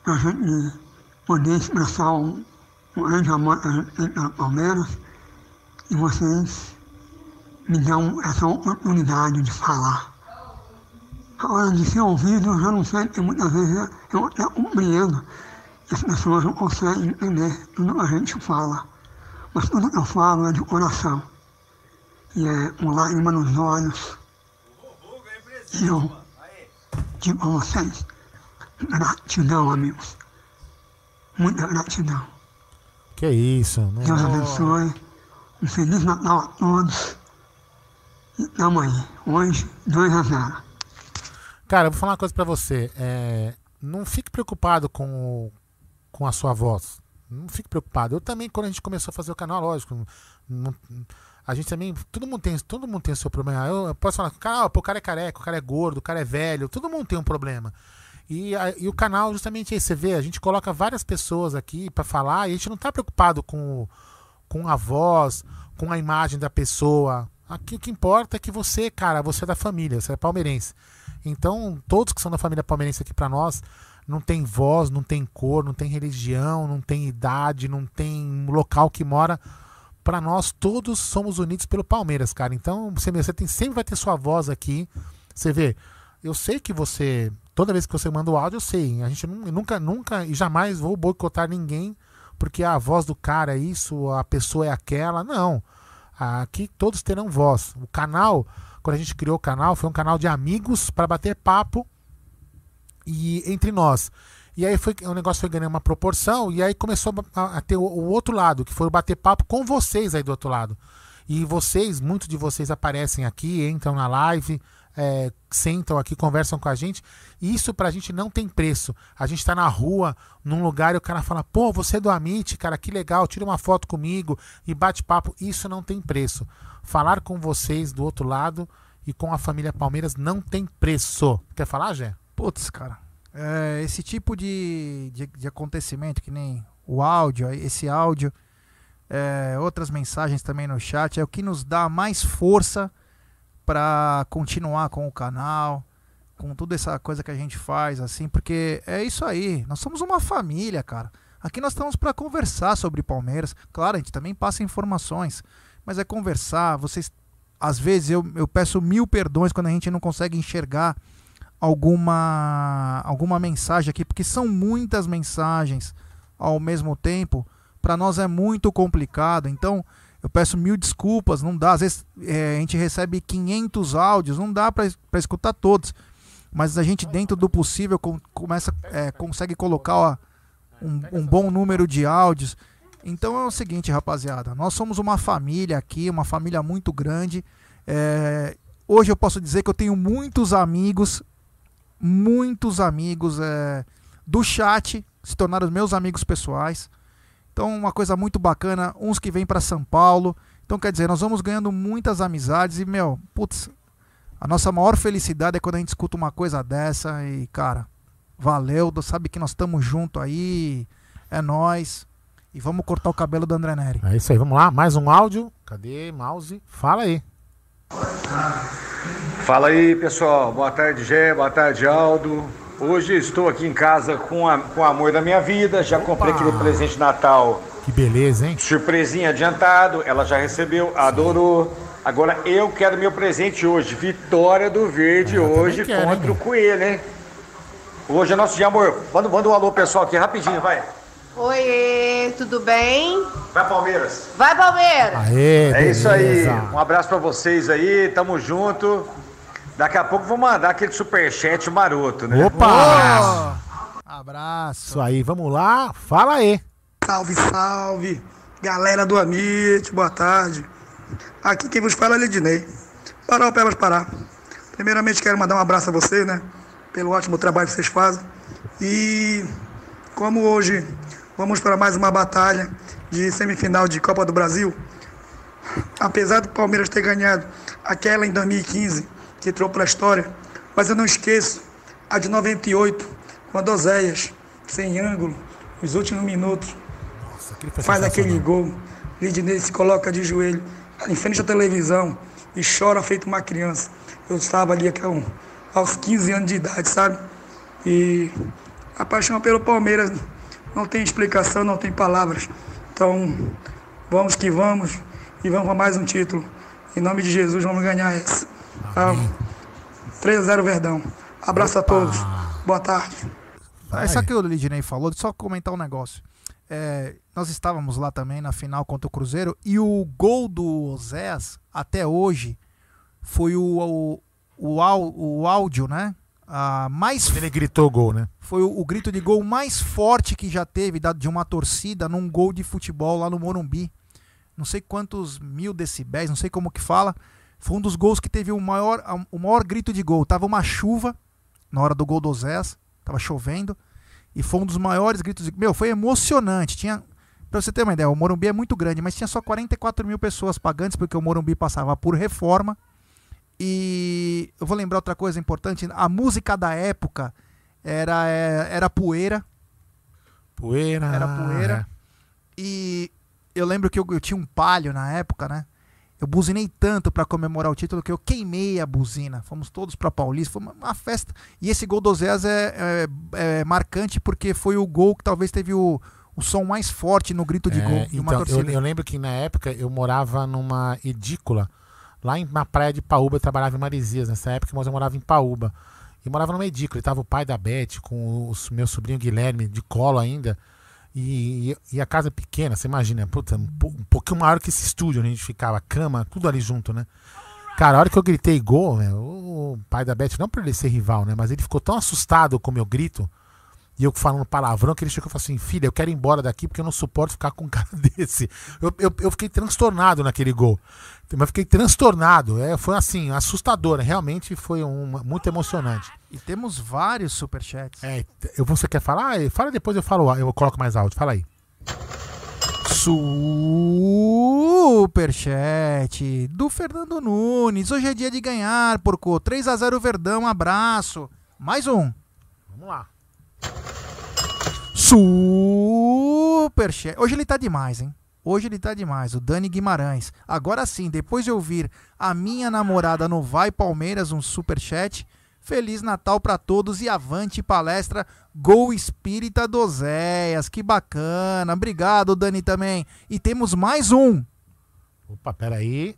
pra gente poder expressar o, o grande amor que a gente tem pelo Palmeiras e vocês me dão essa oportunidade de falar. A hora de ser ouvido, eu já não sei, porque muitas vezes eu até compreendo que as pessoas não conseguem entender tudo que a gente fala. Mas tudo que eu falo é de coração. E é com lágrima nos olhos. E eu digo a vocês, gratidão, amigos. Muita gratidão.
Que isso? Não...
Deus abençoe. Um Feliz Natal a todos. E tamo aí. Hoje, 2 a 0.
Cara, eu vou falar uma coisa pra você. É, não fique preocupado com, o- com a sua voz. Não fique preocupado. Eu também, quando a gente começou a fazer o canal, lógico, não- a gente também. Todo mundo tem, todo mundo tem o seu problema. Eu, eu posso falar, cara, pô, o cara é careca, o cara é gordo, o cara é velho, todo mundo tem um problema. E, a- e o canal, justamente aí, você vê, a gente coloca várias pessoas aqui pra falar e a gente não tá preocupado com, com a voz, com a imagem da pessoa. Aqui o que importa é que você, cara, você é da família, você é palmeirense. Então, todos que são da família palmeirense aqui pra nós, não tem voz, não tem cor, não tem religião, não tem idade, não tem local que mora. Pra nós, todos somos unidos pelo Palmeiras, cara. Então, você, você tem, sempre vai ter sua voz aqui. Você vê, eu sei que você. Toda vez que você manda o áudio, eu sei. A gente nu- nunca, nunca e jamais vou boicotar ninguém porque a voz do cara é isso, a pessoa é aquela. Não. Aqui todos terão voz. O canal, quando a gente criou o canal, foi um canal de amigos para bater papo e entre nós. E aí foi, o negócio foi ganhando uma proporção e aí começou a, a ter o, o outro lado, que foi o bater papo com vocês aí do outro lado. E vocês, muitos de vocês aparecem aqui, entram na live, é, sentam aqui, conversam com a gente. Isso pra gente não tem preço. A gente tá na rua, num lugar e o cara fala: pô, você é do Amit, cara, que legal, tira uma foto comigo e bate papo. Isso não tem preço. Falar com vocês do outro lado e com a família Palmeiras não tem preço. Quer falar, Gé?
Putz, cara, é, esse tipo de, de, de acontecimento, que nem o áudio, esse áudio, é, outras mensagens também no chat, é o que nos dá mais força para continuar com o canal, com toda essa coisa que a gente faz, assim, porque é isso aí, nós somos uma família, cara. Aqui nós estamos para conversar sobre Palmeiras. Claro, a gente também passa informações, mas é conversar. Vocês, às vezes, eu, eu peço mil perdões quando a gente não consegue enxergar alguma alguma mensagem aqui, porque são muitas mensagens ao mesmo tempo. Para nós é muito complicado. Então, eu peço mil desculpas. Não dá. Às vezes é, a gente recebe 500 áudios, não dá para escutar todos. Mas a gente, dentro do possível, com, começa, é, consegue colocar ó, um, um bom número de áudios. Então é o seguinte, rapaziada. Nós somos uma família aqui, uma família muito grande. É, hoje eu posso dizer que eu tenho muitos amigos, muitos amigos é, do chat, se tornaram meus amigos pessoais. Então, uma coisa muito bacana, uns que vêm para São Paulo. Então, quer dizer, nós vamos ganhando muitas amizades e, meu, putz, a nossa maior felicidade é quando a gente escuta uma coisa dessa e, cara, valeu, sabe que nós estamos junto aí, é nós E vamos cortar o cabelo do André Neri.
É isso aí, vamos lá, mais um áudio. Cadê, mouse? Fala aí.
Fala aí, pessoal. Boa tarde, Gé. Boa tarde, Aldo. Hoje estou aqui em casa com, a, com o amor da minha vida. Já comprei aquele presente de Natal.
Que beleza, hein?
Surpresinha adiantado. Ela já recebeu, adorou. Agora eu quero meu presente hoje. Vitória do Verde hoje
quero,
contra
hein?
o Coelho, hein? Hoje é nosso dia, amor. Manda, manda um alô, pessoal, aqui rapidinho, vai.
Oi, tudo bem?
Vai, Palmeiras.
Vai, Palmeiras!
Aê,
É isso aí.
beleza.
Um abraço pra vocês aí. Tamo junto. Daqui a pouco vou mandar aquele superchat maroto, né?
Opa!
Abraço.
Isso aí, vamos lá. Fala aí.
Salve, salve! Galera do Amit, boa tarde. Aqui quem vos fala é o pé, mas parar. Primeiramente quero mandar um abraço a você, né? Pelo ótimo trabalho que vocês fazem. E como hoje vamos para mais uma batalha de semifinal de Copa do Brasil, apesar do Palmeiras ter ganhado aquela em 2015, que entrou para a história, mas eu não esqueço a de 98, quando Oséias, sem ângulo, nos últimos minutos, faz aquele gol. Lidney se coloca de joelho em frente à televisão e chora feito uma criança. Eu estava ali aos 15 anos de idade, sabe? E a paixão pelo Palmeiras não tem explicação, não tem palavras. Então, vamos que vamos e vamos para mais um título. Em nome de Jesus, vamos ganhar essa. Tá? 3 a 0 Verdão. Abraço a todos. Boa tarde.
Essa que o Lidney falou, só comentar um negócio. É, nós estávamos lá também na final contra o Cruzeiro e o gol do Oséas, até hoje, foi o, o, o, o áudio, né? A mais
Ele gritou gol, né?
foi o, o grito de gol mais forte que já teve da- de uma torcida num gol de futebol lá no Morumbi. Não sei quantos mil decibéis, não sei como que fala. Foi um dos gols que teve o maior, o maior grito de gol. Tava uma chuva na hora do gol do Zés, tava chovendo. E foi um dos maiores gritos de Meu, foi emocionante. Tinha. Pra você ter uma ideia, o Morumbi é muito grande, mas tinha só 44 mil pessoas pagantes, porque o Morumbi passava por reforma. E eu vou lembrar outra coisa importante: a música da época era, é, era poeira.
Poeira.
Era poeira. E eu lembro que eu, eu tinha um palio na época, né? Eu buzinei tanto pra comemorar o título que eu queimei a buzina. Fomos todos pra Paulista, foi uma, festa. E esse gol do Zéas é, é, é marcante porque foi o gol que talvez teve o, o som mais forte no grito de
É,
gol de
então, eu, eu lembro que na época eu morava numa edícula, lá em, na praia de Paúba, eu trabalhava em Maresias nessa época, mas eu morava em Paúba. E morava numa edícula, e tava o pai da Beth com o s- meu sobrinho Guilherme de colo ainda. E, e- a casa pequena, você imagina, puta, um, um pouquinho maior que esse estúdio onde a gente ficava, cama, tudo ali junto, né? Cara, a hora que eu gritei gol, né, o pai da Beth, não por ele ser rival, né? Mas ele ficou tão assustado com o meu grito, e eu falando palavrão, que ele chegou e falou assim: Filha, eu quero ir embora daqui porque eu não suporto ficar com um cara desse. Eu, eu, eu fiquei transtornado naquele gol. Mas fiquei transtornado. É, foi assim, assustador. Realmente foi um, muito emocionante.
E temos vários superchats.
É, eu, você quer falar? Ah, Fala depois, eu falo, eu coloco mais áudio. Fala aí.
Superchat do Fernando Nunes. Hoje é dia de ganhar, porco. 3 a 0 Verdão, abraço. Mais um.
Vamos lá.
Superchat. Hoje ele tá demais, hein? Hoje ele tá demais. O Dani Guimarães. Agora sim, depois de ouvir a minha namorada no Vai Palmeiras, um superchat. Feliz Natal pra todos e avante palestra Gol Espírita do Zéias. Que bacana. Obrigado, Dani, também. E temos mais um.
Opa, peraí.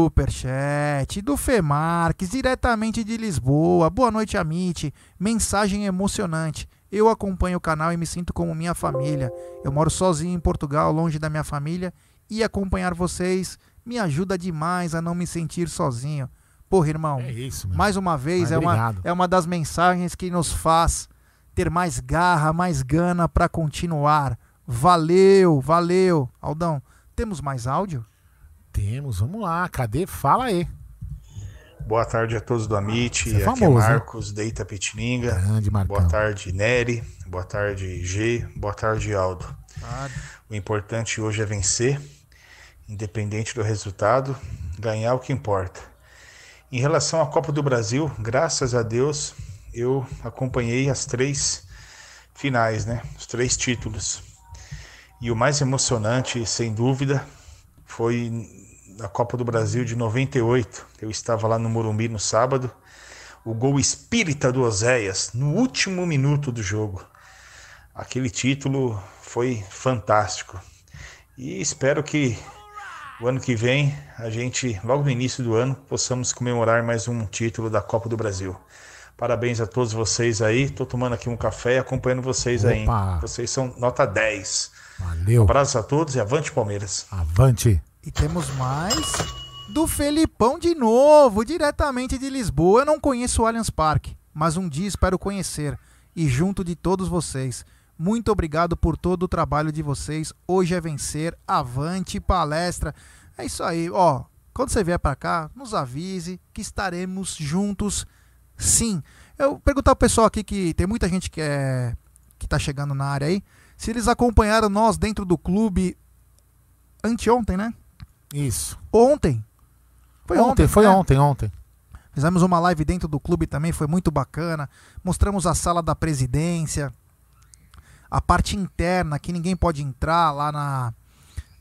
Superchat do Fê Marques, diretamente de Lisboa. Boa noite, Amit. Mensagem emocionante. Eu acompanho o canal e me sinto como minha família. Eu moro sozinho em Portugal, longe da minha família, e acompanhar vocês me ajuda demais a não me sentir sozinho. Porra, irmão,
É isso,
mais uma vez
Mas
é uma, é uma das mensagens que nos faz ter mais garra, mais gana para continuar. Valeu, valeu. Aldão, temos mais áudio?
Temos, vamos lá. Cadê? Fala aí.
Boa tarde a todos do Amit.
É
Aqui
famoso,
é
hein?
Marcos, da Itapetininga.
Grande Marcão.
Boa tarde, Nery. Boa tarde, G. Boa tarde, Aldo. O importante hoje é vencer, independente do resultado, ganhar o que importa. Em relação à Copa do Brasil, graças a Deus, eu acompanhei as três finais, né? Os três títulos. E o mais emocionante, sem dúvida, foi na Copa do Brasil de 98. Eu estava lá no Morumbi no sábado. O gol espírita do Oséias, no último minuto do jogo. Aquele título foi fantástico. E espero que o ano que vem, a gente, logo no início do ano, possamos comemorar mais um título da Copa do Brasil. Parabéns a todos vocês aí. Estou tomando aqui um café e acompanhando vocês aí.
Opa.
Vocês são nota 10.
Valeu.
Abraço a todos e avante Palmeiras.
Avante.
E temos mais do Felipão de novo, diretamente de Lisboa. Eu não conheço o Allianz Parque, mas um dia espero conhecer. E junto de todos vocês, muito obrigado por todo o trabalho de vocês. Hoje é vencer, avante palestra. É isso aí, ó. Quando você vier para cá, nos avise que estaremos juntos, sim. Eu perguntar pro pessoal aqui que tem muita gente que é que tá chegando na área aí, se eles acompanharam nós dentro do clube anteontem, né?
Isso.
Ontem. Foi
ontem,
ontem,
foi
né?
ontem, ontem.
Fizemos uma live dentro do clube também, foi muito bacana. Mostramos a sala da presidência, a parte interna, que ninguém pode entrar lá na,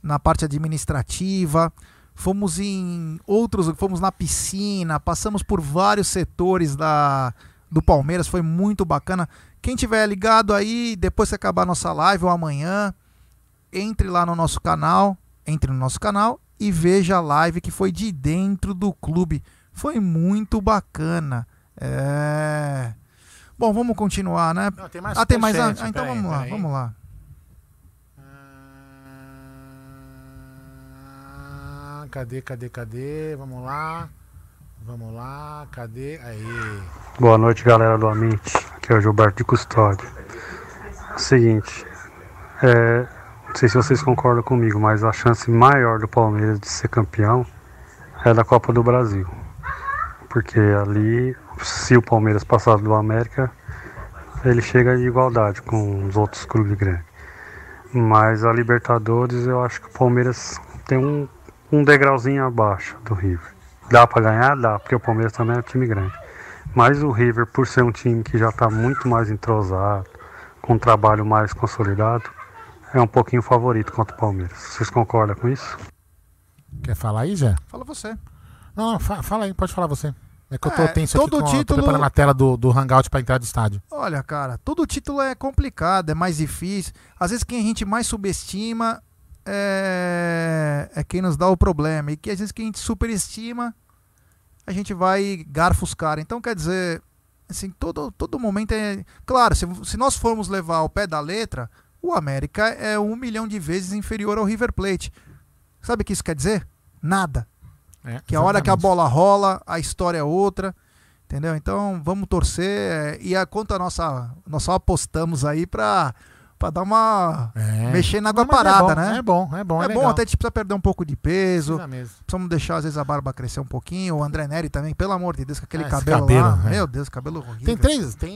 na parte administrativa. Fomos em outros, fomos na piscina, passamos por vários setores da, do Palmeiras, foi muito bacana. Quem tiver ligado aí, depois que acabar a nossa live ou amanhã, entre lá no nosso canal, entre no nosso canal e veja a live que foi de dentro do clube. Foi muito bacana. É. Bom, vamos continuar, né?
Não, tem mais
ah, tem mais. Ah, então
peraí,
vamos lá,
peraí.
vamos lá.
Ah, cadê, cadê, cadê? Vamos lá. Vamos lá, cadê? Aí.
Boa noite, galera do Amit. Aqui é o Gilberto de Custódio. É o seguinte, é, não sei se vocês concordam comigo, mas a chance maior do Palmeiras de ser campeão é da Copa do Brasil. Porque ali, se o Palmeiras passar do América, ele chega de igualdade com os outros clubes grandes. Mas a Libertadores, eu acho que o Palmeiras tem um, um degrauzinho abaixo do River. Dá pra ganhar? Dá, porque o Palmeiras também é um time grande. Mas o River, por ser um time que já está muito mais entrosado, com um trabalho mais consolidado, é um pouquinho favorito contra o Palmeiras. Vocês concordam com isso?
Quer falar aí, Zé?
Fala você.
Não, não, fa- fala aí, pode falar você. É que eu tô
É,
tenso
todo
aqui com, tô
título-
preparando a tela do, do Hangout pra entrar do estádio.
Olha, cara, todo título é complicado, é mais difícil. Às vezes quem a gente mais subestima é, é quem nos dá o problema. E que às vezes quem a gente superestima, a gente vai garfa os caras. Então, quer dizer, assim, todo, todo momento é. Claro, se, se nós formos levar ao pé da letra, o América é um milhão de vezes inferior ao River Plate. Sabe o que isso quer dizer? Nada.
É,
Que a hora que a bola rola, a história é outra. Entendeu? Então vamos torcer. é, E a conta nossa, nós só apostamos aí pra, pra dar uma.
É.
mexer na água
Não, é
parada,
bom,
né?
é bom, é bom, é
É bom, até a gente precisa perder um pouco de peso. Precisamos deixar, às vezes, a barba crescer um pouquinho. O André Neri também, pelo amor de Deus, com aquele
É, esse
cabelo,
cabelo,
lá.
é.
Meu Deus, cabelo horrível.
Tem três? Tem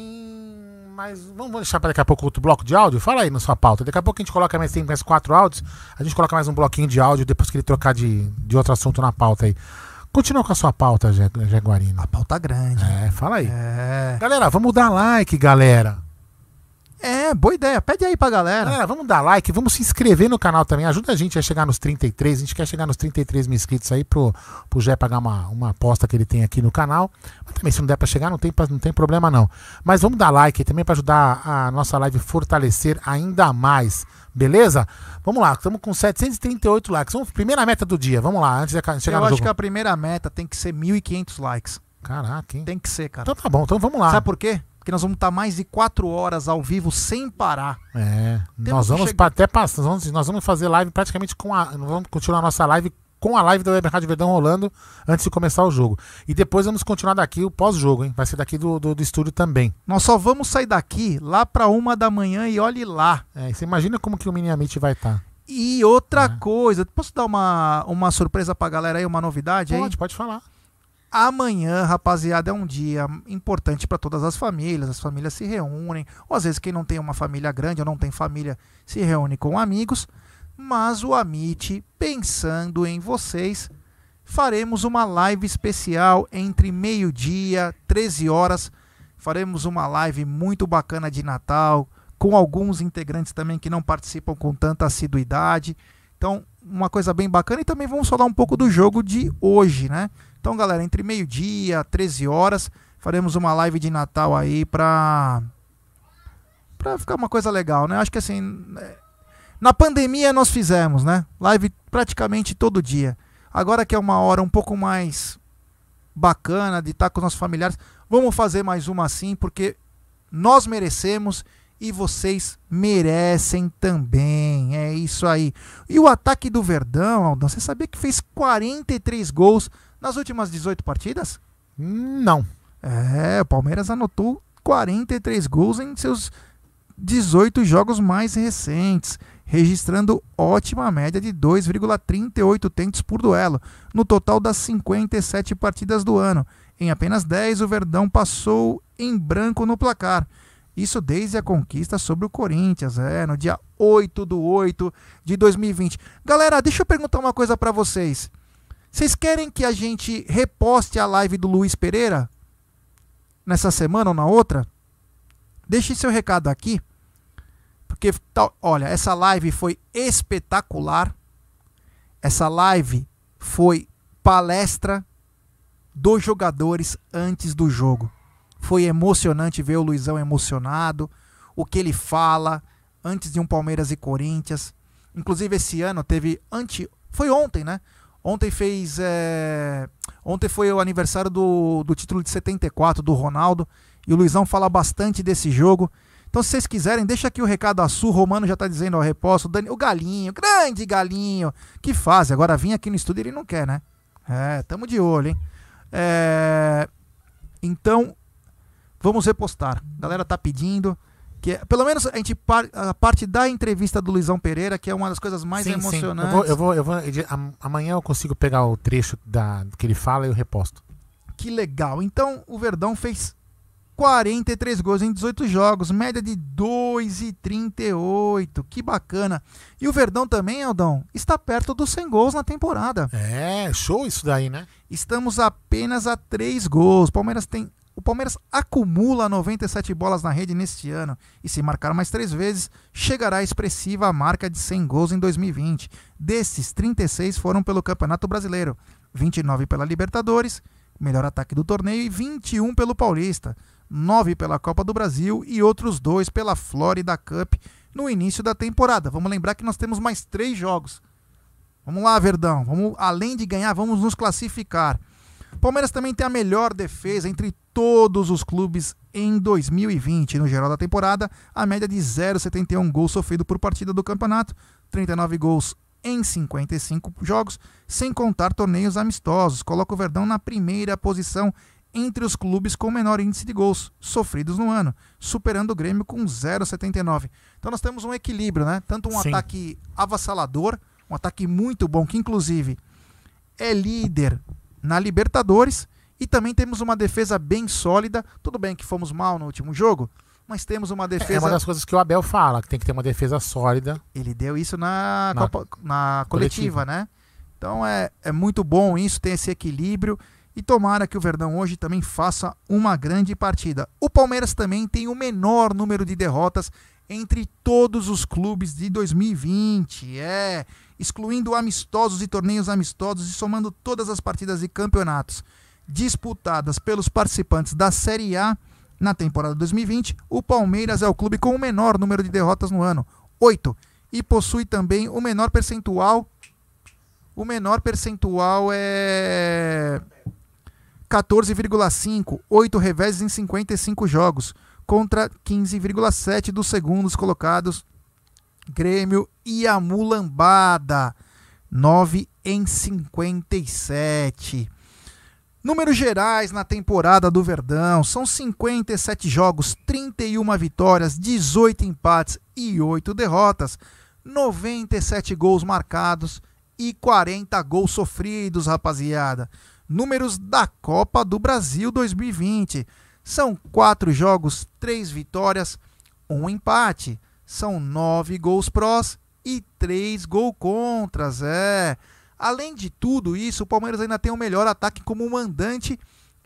mais. Vamos deixar para daqui a pouco outro bloco de áudio? Fala aí na sua pauta. Daqui a pouco a gente coloca mais, tem mais quatro áudios. A gente coloca mais um bloquinho de áudio depois que ele trocar de, de outro assunto na pauta aí. Continua com a sua pauta, Jaguarino.
A pauta grande.
É, fala aí.
É.
Galera, vamos dar like, galera.
É, boa ideia. Pede aí pra galera.
Galera, vamos dar like, vamos se inscrever no canal também. Ajuda a gente a chegar nos 33. A gente quer chegar nos 33 mil inscritos aí pro, pro Jé pagar uma, uma aposta que ele tem aqui no canal. Mas também, se não der pra chegar, não tem, não tem problema não. Mas vamos dar like aí também pra ajudar a nossa live fortalecer ainda mais. Beleza? Vamos lá, estamos com 738 likes. Vamos, primeira meta do dia. Vamos lá, antes de chegar
Eu
no
acho
jogo.
que a primeira meta tem que ser 1.500 likes.
Caraca, hein?
Tem que ser, cara.
Então tá bom, então vamos lá.
Sabe por quê? Porque nós vamos estar mais de 4 horas ao vivo sem parar.
É,
Temos
nós vamos
chegar-
até passar, nós vamos, nós vamos fazer live praticamente com a. Nós vamos continuar a nossa live com a live da Web Rádio Verdão rolando antes de começar o jogo. E depois vamos continuar daqui o pós-jogo, hein? Vai ser daqui do, do, do estúdio também.
Nós só vamos sair daqui lá pra uma da manhã e olhe lá.
É, você imagina como que o Mini Amit vai tá. estar.
E outra coisa, posso dar uma, uma surpresa pra galera aí, uma novidade aí?
Pode, pode falar.
Amanhã, rapaziada, é um dia importante para todas as famílias. As famílias se reúnem. Ou às vezes quem não tem uma família grande ou não tem família se reúne com amigos. Mas o Amit, pensando em vocês, faremos uma live especial entre meio-dia, 13 horas. Faremos uma live muito bacana de Natal, com alguns integrantes também que não participam com tanta assiduidade. Então, uma coisa bem bacana. E também vamos falar um pouco do jogo de hoje, né? Então, galera, entre meio-dia, 13 horas, faremos uma live de Natal aí pra. pra ficar uma coisa legal, né? Acho que assim. é, Na pandemia nós fizemos, né? Live praticamente todo dia. Agora que é uma hora um pouco mais bacana de estar com os nossos familiares, vamos fazer mais uma assim, porque nós merecemos e vocês merecem também. É isso aí. E o ataque do Verdão, Aldão, você sabia que fez 43 gols nas últimas 18 partidas?
Não.
É, o Palmeiras anotou 43 gols em seus 18 jogos mais recentes, registrando ótima média de 2,38 tentos por duelo, no total das 57 partidas do ano. Em apenas 10, o Verdão passou em branco no placar. Isso desde a conquista sobre o Corinthians, é, no dia 8 do 8 de 2020. Galera, deixa eu perguntar uma coisa pra vocês. Vocês querem que a gente reposte a live do Luiz Pereira? Nessa semana ou na outra? Deixe seu recado aqui. Porque, olha, essa live foi espetacular. Essa live foi palestra dos jogadores antes do jogo. Foi emocionante ver o Luizão emocionado, o que ele fala antes de um Palmeiras e Corinthians. Inclusive esse ano teve ante, foi ontem, né? Ontem fez é, ontem foi o aniversário do, do título de 74 do Ronaldo e o Luizão fala bastante desse jogo. Então, se vocês quiserem, deixa aqui o recado a. Romano já tá dizendo ao reposto. O Galinho, grande Galinho. Que fase. Agora vim aqui no estúdio ele não quer, né? É, tamo de olho, hein? É, então, vamos repostar. A galera tá pedindo. Que, é- pelo menos a gente par- a parte da entrevista do Luizão Pereira, que é uma das coisas mais
Sim, sim.
emocionantes.
Eu vou, eu vou, eu vou, amanhã eu consigo pegar o trecho da, que ele fala e eu reposto.
Que legal. Então, o Verdão fez 43 gols em 18 jogos, média de 2,38. Que bacana. E o Verdão também, Aldão, está perto dos 100 gols na temporada.
É, show isso daí, né?
Estamos apenas a 3 gols. Palmeiras tem o Palmeiras acumula 97 bolas na rede neste ano e se marcar mais três vezes, chegará à expressiva marca de 100 gols em 2020. Desses, 36 foram pelo Campeonato Brasileiro, 29 pela Libertadores, melhor ataque do torneio, e 21 pelo Paulista, 9 pela Copa do Brasil e outros dois pela Florida Cup no início da temporada. Vamos lembrar que nós temos mais três jogos. Vamos lá, Verdão. Vamos, além de ganhar, vamos nos classificar. Palmeiras também tem a melhor defesa entre todos os clubes em 2020. No geral da temporada, a média de 0,71 gols sofrido por partida do campeonato, 39 gols em 55 jogos, sem contar torneios amistosos. Coloca o Verdão na primeira posição entre os clubes com menor índice de gols sofridos no ano, superando o Grêmio com 0,79. Então nós temos um equilíbrio, né? Tanto um
Sim.
ataque avassalador, um ataque muito bom, que inclusive é líder na Libertadores, e também temos uma defesa bem sólida. Tudo bem que fomos mal no último jogo, mas temos uma defesa.
É uma das coisas que o Abel fala, que tem que ter uma defesa sólida.
Ele deu isso na,
Na
Copa- na coletiva,
coletiva.
né? Então é, é muito bom isso, tem esse equilíbrio. E tomara que o Verdão hoje também faça uma grande partida. O Palmeiras também tem o menor número de derrotas entre todos os clubes de 2020. É, excluindo amistosos e torneios amistosos e somando todas as partidas e campeonatos disputadas pelos participantes da Série A na temporada 2020, o Palmeiras é o clube com o menor número de derrotas no ano, 8, e possui também o menor percentual. O menor percentual é 14,5, 8 reveses em 55 jogos, contra 15,7 dos segundos colocados Grêmio e a Mulambada, 9 em 57. Números gerais na temporada do Verdão são 57 jogos, 31 vitórias, 18 empates e 8 derrotas, 97 gols marcados e 40 gols sofridos, rapaziada. Números da Copa do Brasil 2020 são 4 jogos, 3 vitórias, 1 empate. São 9 gols prós e 3 gols contras. É. Além de tudo isso, o Palmeiras ainda tem o melhor ataque como mandante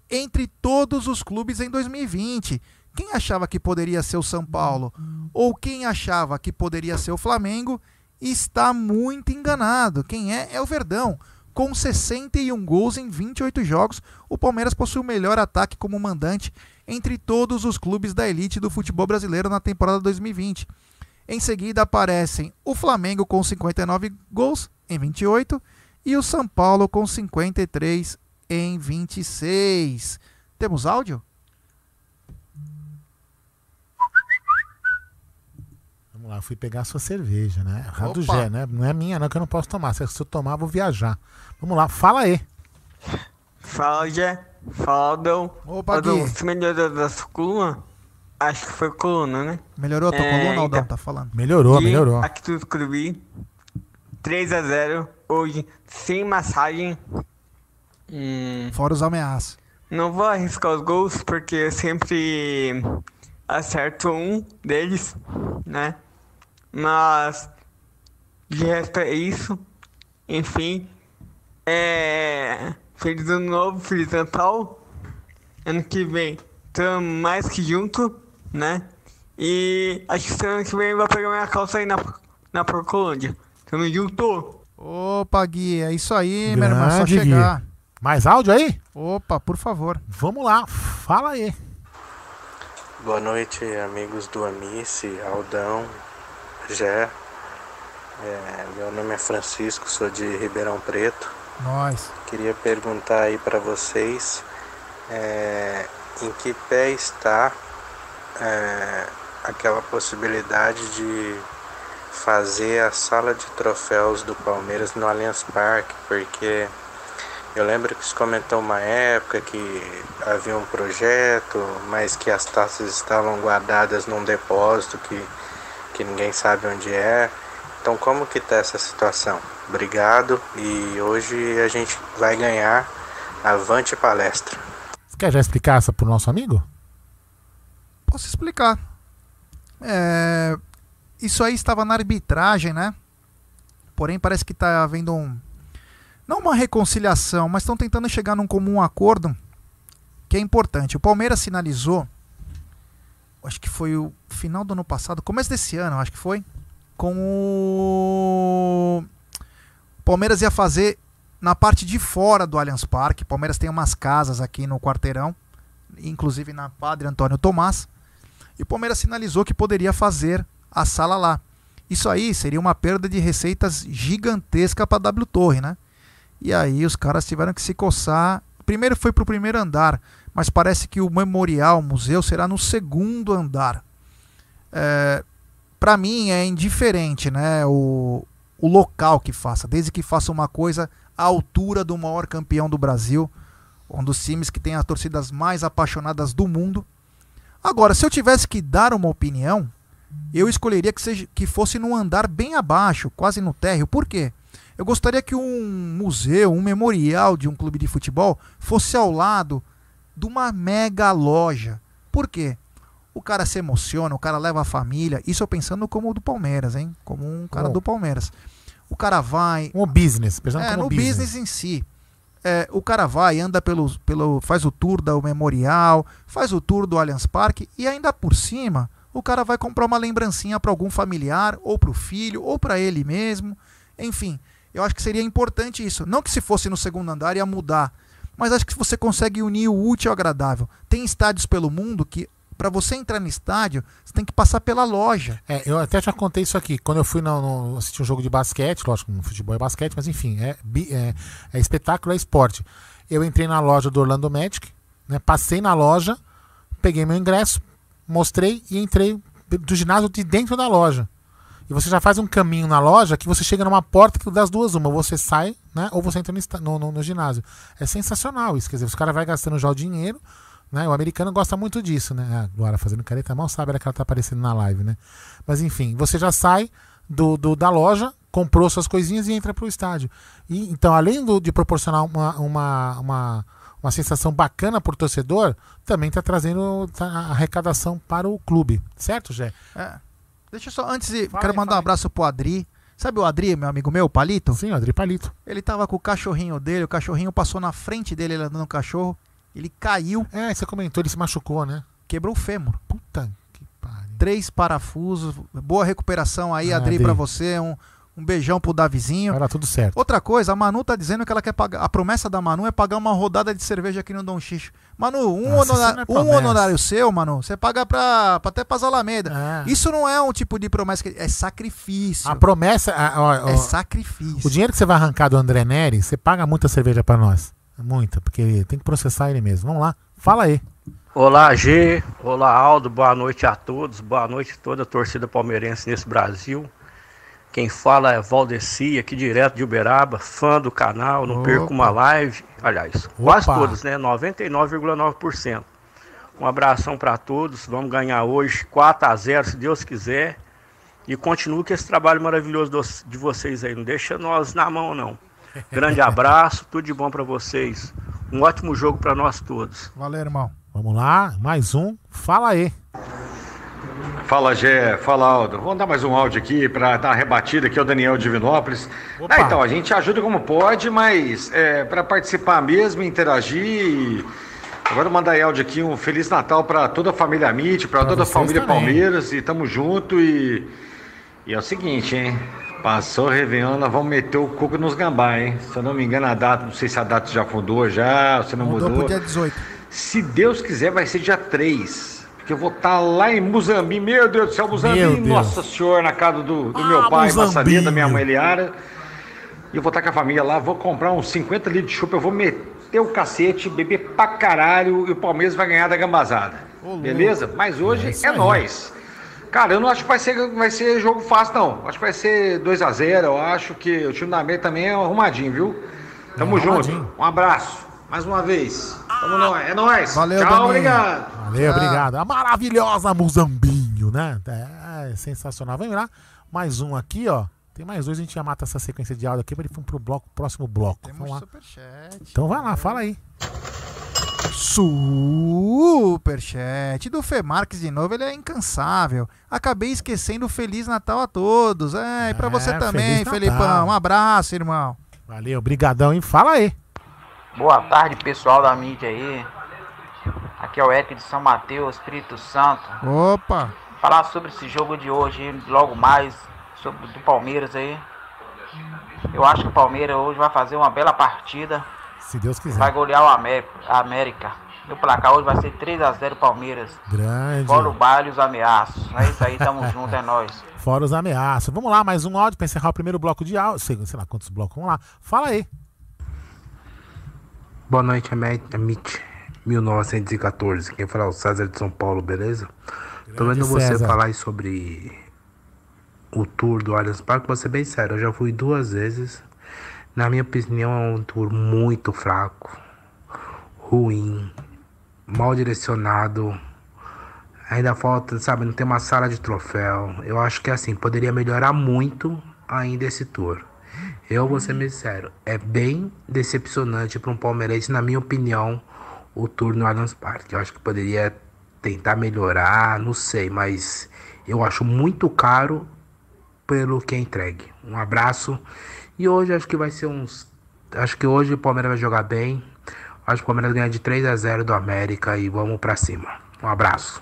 entre todos os clubes em 2020. Quem achava que poderia ser o São Paulo ou quem achava que poderia ser o Flamengo está muito enganado. Quem é é o Verdão. Com 61 gols em 28 jogos, o Palmeiras possui o melhor ataque como mandante entre todos os clubes da elite do futebol brasileiro na temporada 2020. Em seguida aparecem o Flamengo com 59 gols em 28 e o São Paulo com 53 em 26. Temos áudio?
Vamos lá, eu fui pegar a sua cerveja, né? A do
Opa.
Gé, né? Não é minha, não, que eu não posso tomar. Se eu tomar, vou viajar. Vamos lá, fala aí.
Fala, Jé. Fala, Aldão.
Opa,
Aldão,
Gui.
você melhorou da sua coluna? Acho que foi coluna, né?
Melhorou a tua
É,
coluna, Aldão?
então.
Tá falando.
Melhorou,
E
melhorou.
Aqui tu escrevi 3x0 hoje, sem massagem. Hum,
Fora os ameaças.
não vou arriscar os gols porque eu sempre acerto um deles, né? Mas de resto é isso. Enfim, é. Feliz ano novo, feliz Natal. Ano que vem, tamo mais que junto, né? E acho que ano que vem eu vou pegar minha calça aí na, na Porcolândia. Tamo junto!
Opa, Gui, é isso aí, meu irmão. Só
Grande, Gui.
chegar.
Mais áudio aí?
Opa, por favor.
Vamos lá, fala aí.
Boa noite, amigos do Amice, Aldão, Gé. É, meu nome é Francisco, sou de Ribeirão Preto.
Nós.
Queria perguntar aí para vocês é, em que pé está é, aquela possibilidade de fazer a sala de troféus do Palmeiras no Allianz Parque, porque eu lembro que se comentou uma época que havia um projeto, mas que as taças estavam guardadas num depósito que, que ninguém sabe onde é. Então como que tá essa situação? Obrigado e hoje a gente vai ganhar Avante Palestra.
Você quer já explicar essa pro nosso amigo?
Posso explicar. É, isso aí estava na arbitragem, né? Porém, parece que está havendo um. Não uma reconciliação, mas estão tentando chegar num comum acordo que é importante. O Palmeiras sinalizou, acho que foi o final do ano passado, começo desse ano, acho que foi, com o. Palmeiras ia fazer na parte de fora do Allianz Parque. Palmeiras tem umas casas aqui no quarteirão, inclusive na Padre Antônio Tomás. E o Palmeiras sinalizou que poderia fazer a sala lá. Isso aí seria uma perda de receitas gigantesca para a W Torre, né? E aí os caras tiveram que se coçar. Primeiro foi para o primeiro andar, mas parece que o memorial, o museu, será no segundo andar. É, para mim é indiferente, né? O, o local que faça, desde que faça uma coisa à altura do maior campeão do Brasil, um dos times que tem as torcidas mais apaixonadas do mundo. Agora, se eu tivesse que dar uma opinião, eu escolheria que, seja, que fosse num andar bem abaixo, quase no térreo. Por quê? Eu gostaria que um museu, um memorial de um clube de futebol fosse ao lado de uma mega loja. Por quê? O cara se emociona, o cara leva a família. Isso eu pensando como o do Palmeiras, hein? Como um cara
Oh.
do Palmeiras. O cara vai.
Um business, pensando
é,
como
no
business.
business em si. É, o cara vai, anda pelo, pelo. faz o tour do Memorial, faz o tour do Allianz Parque e ainda por cima, o cara vai comprar uma lembrancinha para algum familiar, ou para o filho, ou para ele mesmo. Enfim, eu acho que seria importante isso. Não que se fosse no segundo andar ia mudar, mas acho que você consegue unir o útil ao agradável. Tem estádios pelo mundo que, para você entrar no estádio, você tem que passar pela loja.
É, eu até já contei isso aqui. Quando eu fui no, no- assistir um jogo de basquete, lógico, no futebol é basquete, mas enfim, é, é, é espetáculo, é esporte. Eu entrei na loja do Orlando Magic, né, passei na loja, peguei meu ingresso, mostrei e entrei do ginásio de dentro da loja. E você já faz um caminho na loja que você chega numa porta que das duas, uma, você sai, né? Ou você entra no, no, no- ginásio. É sensacional isso. Quer dizer, os caras vai gastando já o dinheiro, né? O americano gosta muito disso, né? A Glória fazendo careta, mal sabe era que ela tá aparecendo na live, né? Mas enfim, você já sai do, do- da loja, comprou suas coisinhas e entra pro estádio. E, então, além do- de proporcionar uma, uma, uma, uma sensação bacana pro torcedor, também tá trazendo tá, a arrecadação para o clube. Certo, Jé?
É. Deixa eu só, antes de.
Fala
quero mandar um
fala aí.
abraço pro Adri. Sabe o Adri, meu amigo meu, o Palito?
Sim, o Adri Palito.
Ele tava com o cachorrinho dele, o cachorrinho passou na frente dele, ele andando no cachorro. Ele caiu.
É, você comentou, ele se machucou, né?
Quebrou o fêmur.
Puta
Três parafusos. Boa recuperação aí,
Ah,
Adri,
Adri.
pra você. Um, um beijão pro Davizinho.
Dar tudo certo.
Outra coisa, a Manu tá dizendo que ela quer pagar. A promessa da Manu é pagar uma rodada de cerveja aqui no Dom Xixo. Manu, um,
Nossa,
honora-
é
um honorário seu, Manu, você paga pra, pra até pras Alameda.
É.
Isso não é um tipo de promessa, que é sacrifício.
A promessa. a- ó, ó,
É sacrifício.
O dinheiro que você vai arrancar do André Neri, você paga muita cerveja pra nós. Muita, porque tem que processar ele mesmo. Vamos lá, fala aí.
Olá, G. Olá, Aldo. Boa noite a todos. Boa noite a toda a torcida palmeirense nesse Brasil. Quem fala é Valdeci, aqui direto de Uberaba, fã do canal. Não perco
Opa.
uma live. Aliás, quase
Opa.
todos, né? 99,9%. Um abração para todos. Vamos ganhar hoje 4 a 0 se Deus quiser. E continue com esse trabalho maravilhoso de vocês aí. Não deixa nós na mão, não. Grande abraço, tudo de bom para vocês. Um ótimo jogo para nós todos.
Valeu, irmão.
Vamos lá, mais um. Fala aí.
Fala, Gé. Fala, Aldo. Vamos dar mais um áudio aqui para dar uma rebatida aqui ao Daniel de Divinópolis. Ah, então, a gente ajuda como pode, mas é, para participar mesmo, interagir. e- Agora mandar aí áudio aqui, um Feliz Natal para toda a família Amit, para
Pra
toda a família
também.
Palmeiras e tamo junto e... E é o seguinte, hein? Passou o Réveillon, nós vamos meter o coco nos gambá, hein? Se eu não me engano a data, não sei se a data já fundou já, se não
Mudou
mudou.
pro dia 18.
Se Deus quiser, vai ser dia 3. Porque eu vou estar lá em Muzambique. Meu Deus do céu.
Meu Deus.
Nossa Senhora, na casa do, do meu
Ah,
pai,
Muzambinho.
Massaria, da minha mãe Eliara. E eu vou estar com a família lá, vou comprar uns 50 litros de chupa, eu vou meter o cacete, beber pra caralho e o Palmeiras vai ganhar da gambazada. Beleza? Mas hoje é, nós. Cara, eu não acho que vai ser, vai ser jogo fácil, não. Acho que vai ser 2x0. Eu acho que o time da Meia também é arrumadinho, viu? Tamo
É
junto.
arrumadinho.
Um abraço. Mais uma vez. Tamo nóis. É nóis.
Valeu,
Tchau,
Daninho.
obrigado.
Valeu, obrigado. A maravilhosa Muzambinho, né? É, é sensacional. Vamos lá. Mais um aqui, ó. Tem mais dois, a gente já mata essa sequência de áudio aqui para ele ir pro bloco, próximo bloco. Vamos lá. Então vai lá, fala aí.
Superchat do Femarques de novo, ele é incansável. Acabei esquecendo Feliz Natal a todos. É, e pra
É,
você também. Felipão. Um abraço, irmão.
Valeu, brigadão, hein? Fala aí.
Boa tarde, pessoal da mídia aí. Aqui é o Eric de São Mateus, Espírito Santo.
Opa!
Falar sobre esse jogo de hoje, logo mais, sobre do Palmeiras aí. Eu acho que o Palmeiras hoje vai fazer uma bela partida.
Se Deus quiser.
Vai golear o Amé- América. E o placar hoje vai ser 3x0 Palmeiras.
Grande.
Fora o baile e os ameaços. É isso aí, tamo junto, é nóis.
Fora os ameaças. Vamos lá, mais um áudio para encerrar o primeiro bloco de áudio. Sei, sei lá quantos blocos. Vamos lá. Fala aí.
Boa noite, Amit, Amit 1914. Quem fala é o César de São Paulo, beleza? Tô
Grande
vendo você
César.
falar aí sobre o tour do Allianz Parque, vou ser bem sério, eu já fui duas vezes. Na minha opinião, é um tour muito fraco, ruim, mal direcionado. Ainda falta, sabe, não tem uma sala de troféu. Eu acho que assim, poderia melhorar muito ainda esse tour. Eu vou ser bem sincero, é bem decepcionante para um palmeirense, na minha opinião, o tour no Allianz Parque. Eu acho que poderia tentar melhorar, não sei, mas eu acho muito caro pelo que é entregue. Um abraço. E hoje acho que vai ser uns. Acho que hoje o Palmeiras vai jogar bem. Acho que o Palmeiras ganha de 3 a 0 do América e vamos pra cima. Um abraço.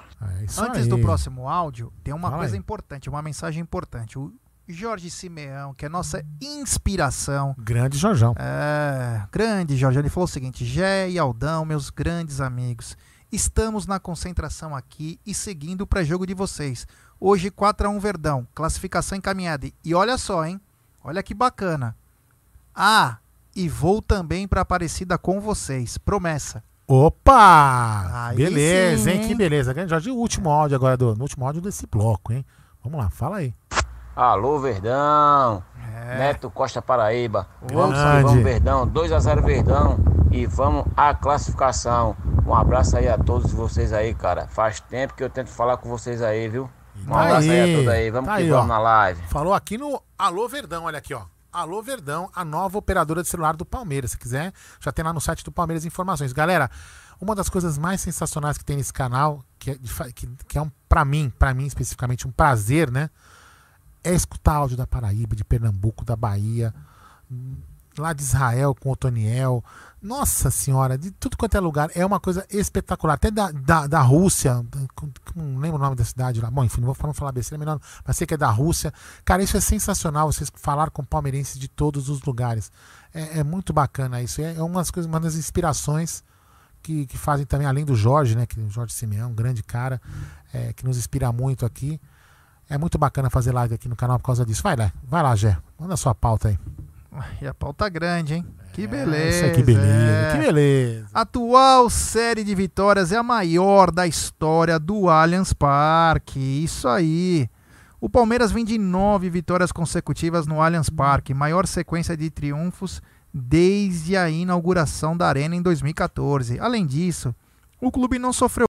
Antes do próximo áudio, tem uma
Fala
coisa
aí.
importante, uma mensagem importante. O Jorge Simeão, que é nossa inspiração.
Grande Jorjão.
É, grande Jorge. Ele falou o seguinte: Gé e Aldão, meus grandes amigos, estamos na concentração aqui e seguindo o pré-jogo de vocês. Hoje 4 a 1 Verdão, classificação encaminhada. E olha só, hein? Olha que bacana. Ah, e vou também para Aparecida com vocês. Promessa.
Opa!
Aí
beleza,
sim,
hein?
hein?
Que beleza. Grande Jorge. O último áudio agora, do, no último áudio desse bloco, hein? Vamos lá, fala aí.
Alô, Verdão. Neto Costa Paraíba. Vamos que vamos, Verdão. 2x0 Verdão. E vamos à classificação. Um abraço aí a todos vocês aí, cara. Faz tempo que eu tento falar com vocês aí, viu? Um
Tá
aí,
aí,
a todos aí. Vamos
tá
que
aí,
vamos
ó.
na live.
Falou aqui no Alô Verdão, olha aqui, ó. Alô Verdão, a nova operadora de celular do Palmeiras. Se quiser, já tem lá no site do Palmeiras informações. Galera, uma das coisas mais sensacionais que tem nesse canal, que é, que, que é um, pra mim, para mim especificamente, um prazer, né? É escutar áudio da Paraíba, de Pernambuco, da Bahia, hum, lá de Israel com o Otoniel. Nossa senhora, de tudo quanto é lugar. É uma coisa espetacular. Até da, da, da Rússia, não lembro o nome da cidade lá. Bom, enfim, não vou falar, não falar besteira, melhor, mas sei que é da Rússia. Cara, isso é sensacional, vocês falar com palmeirenses de todos os lugares. É, é muito bacana isso. É, é uma das coisas, uma das inspirações que, que fazem também, além do Jorge, né? Que o Jorge Simeão, um grande cara, é, que nos inspira muito aqui. É muito bacana fazer live aqui no canal por causa disso. Vai lá, vai lá, Gé. Manda a sua pauta aí.
E a pauta grande, hein? Que
isso
beleza.
aí, que beleza,
é.
que beleza.
Atual série de vitórias é a maior da história do Allianz Parque. Isso aí. O Palmeiras vem de nove vitórias consecutivas no Allianz Parque, maior sequência de triunfos desde a inauguração da Arena em 2014. Além disso, o clube não sofreu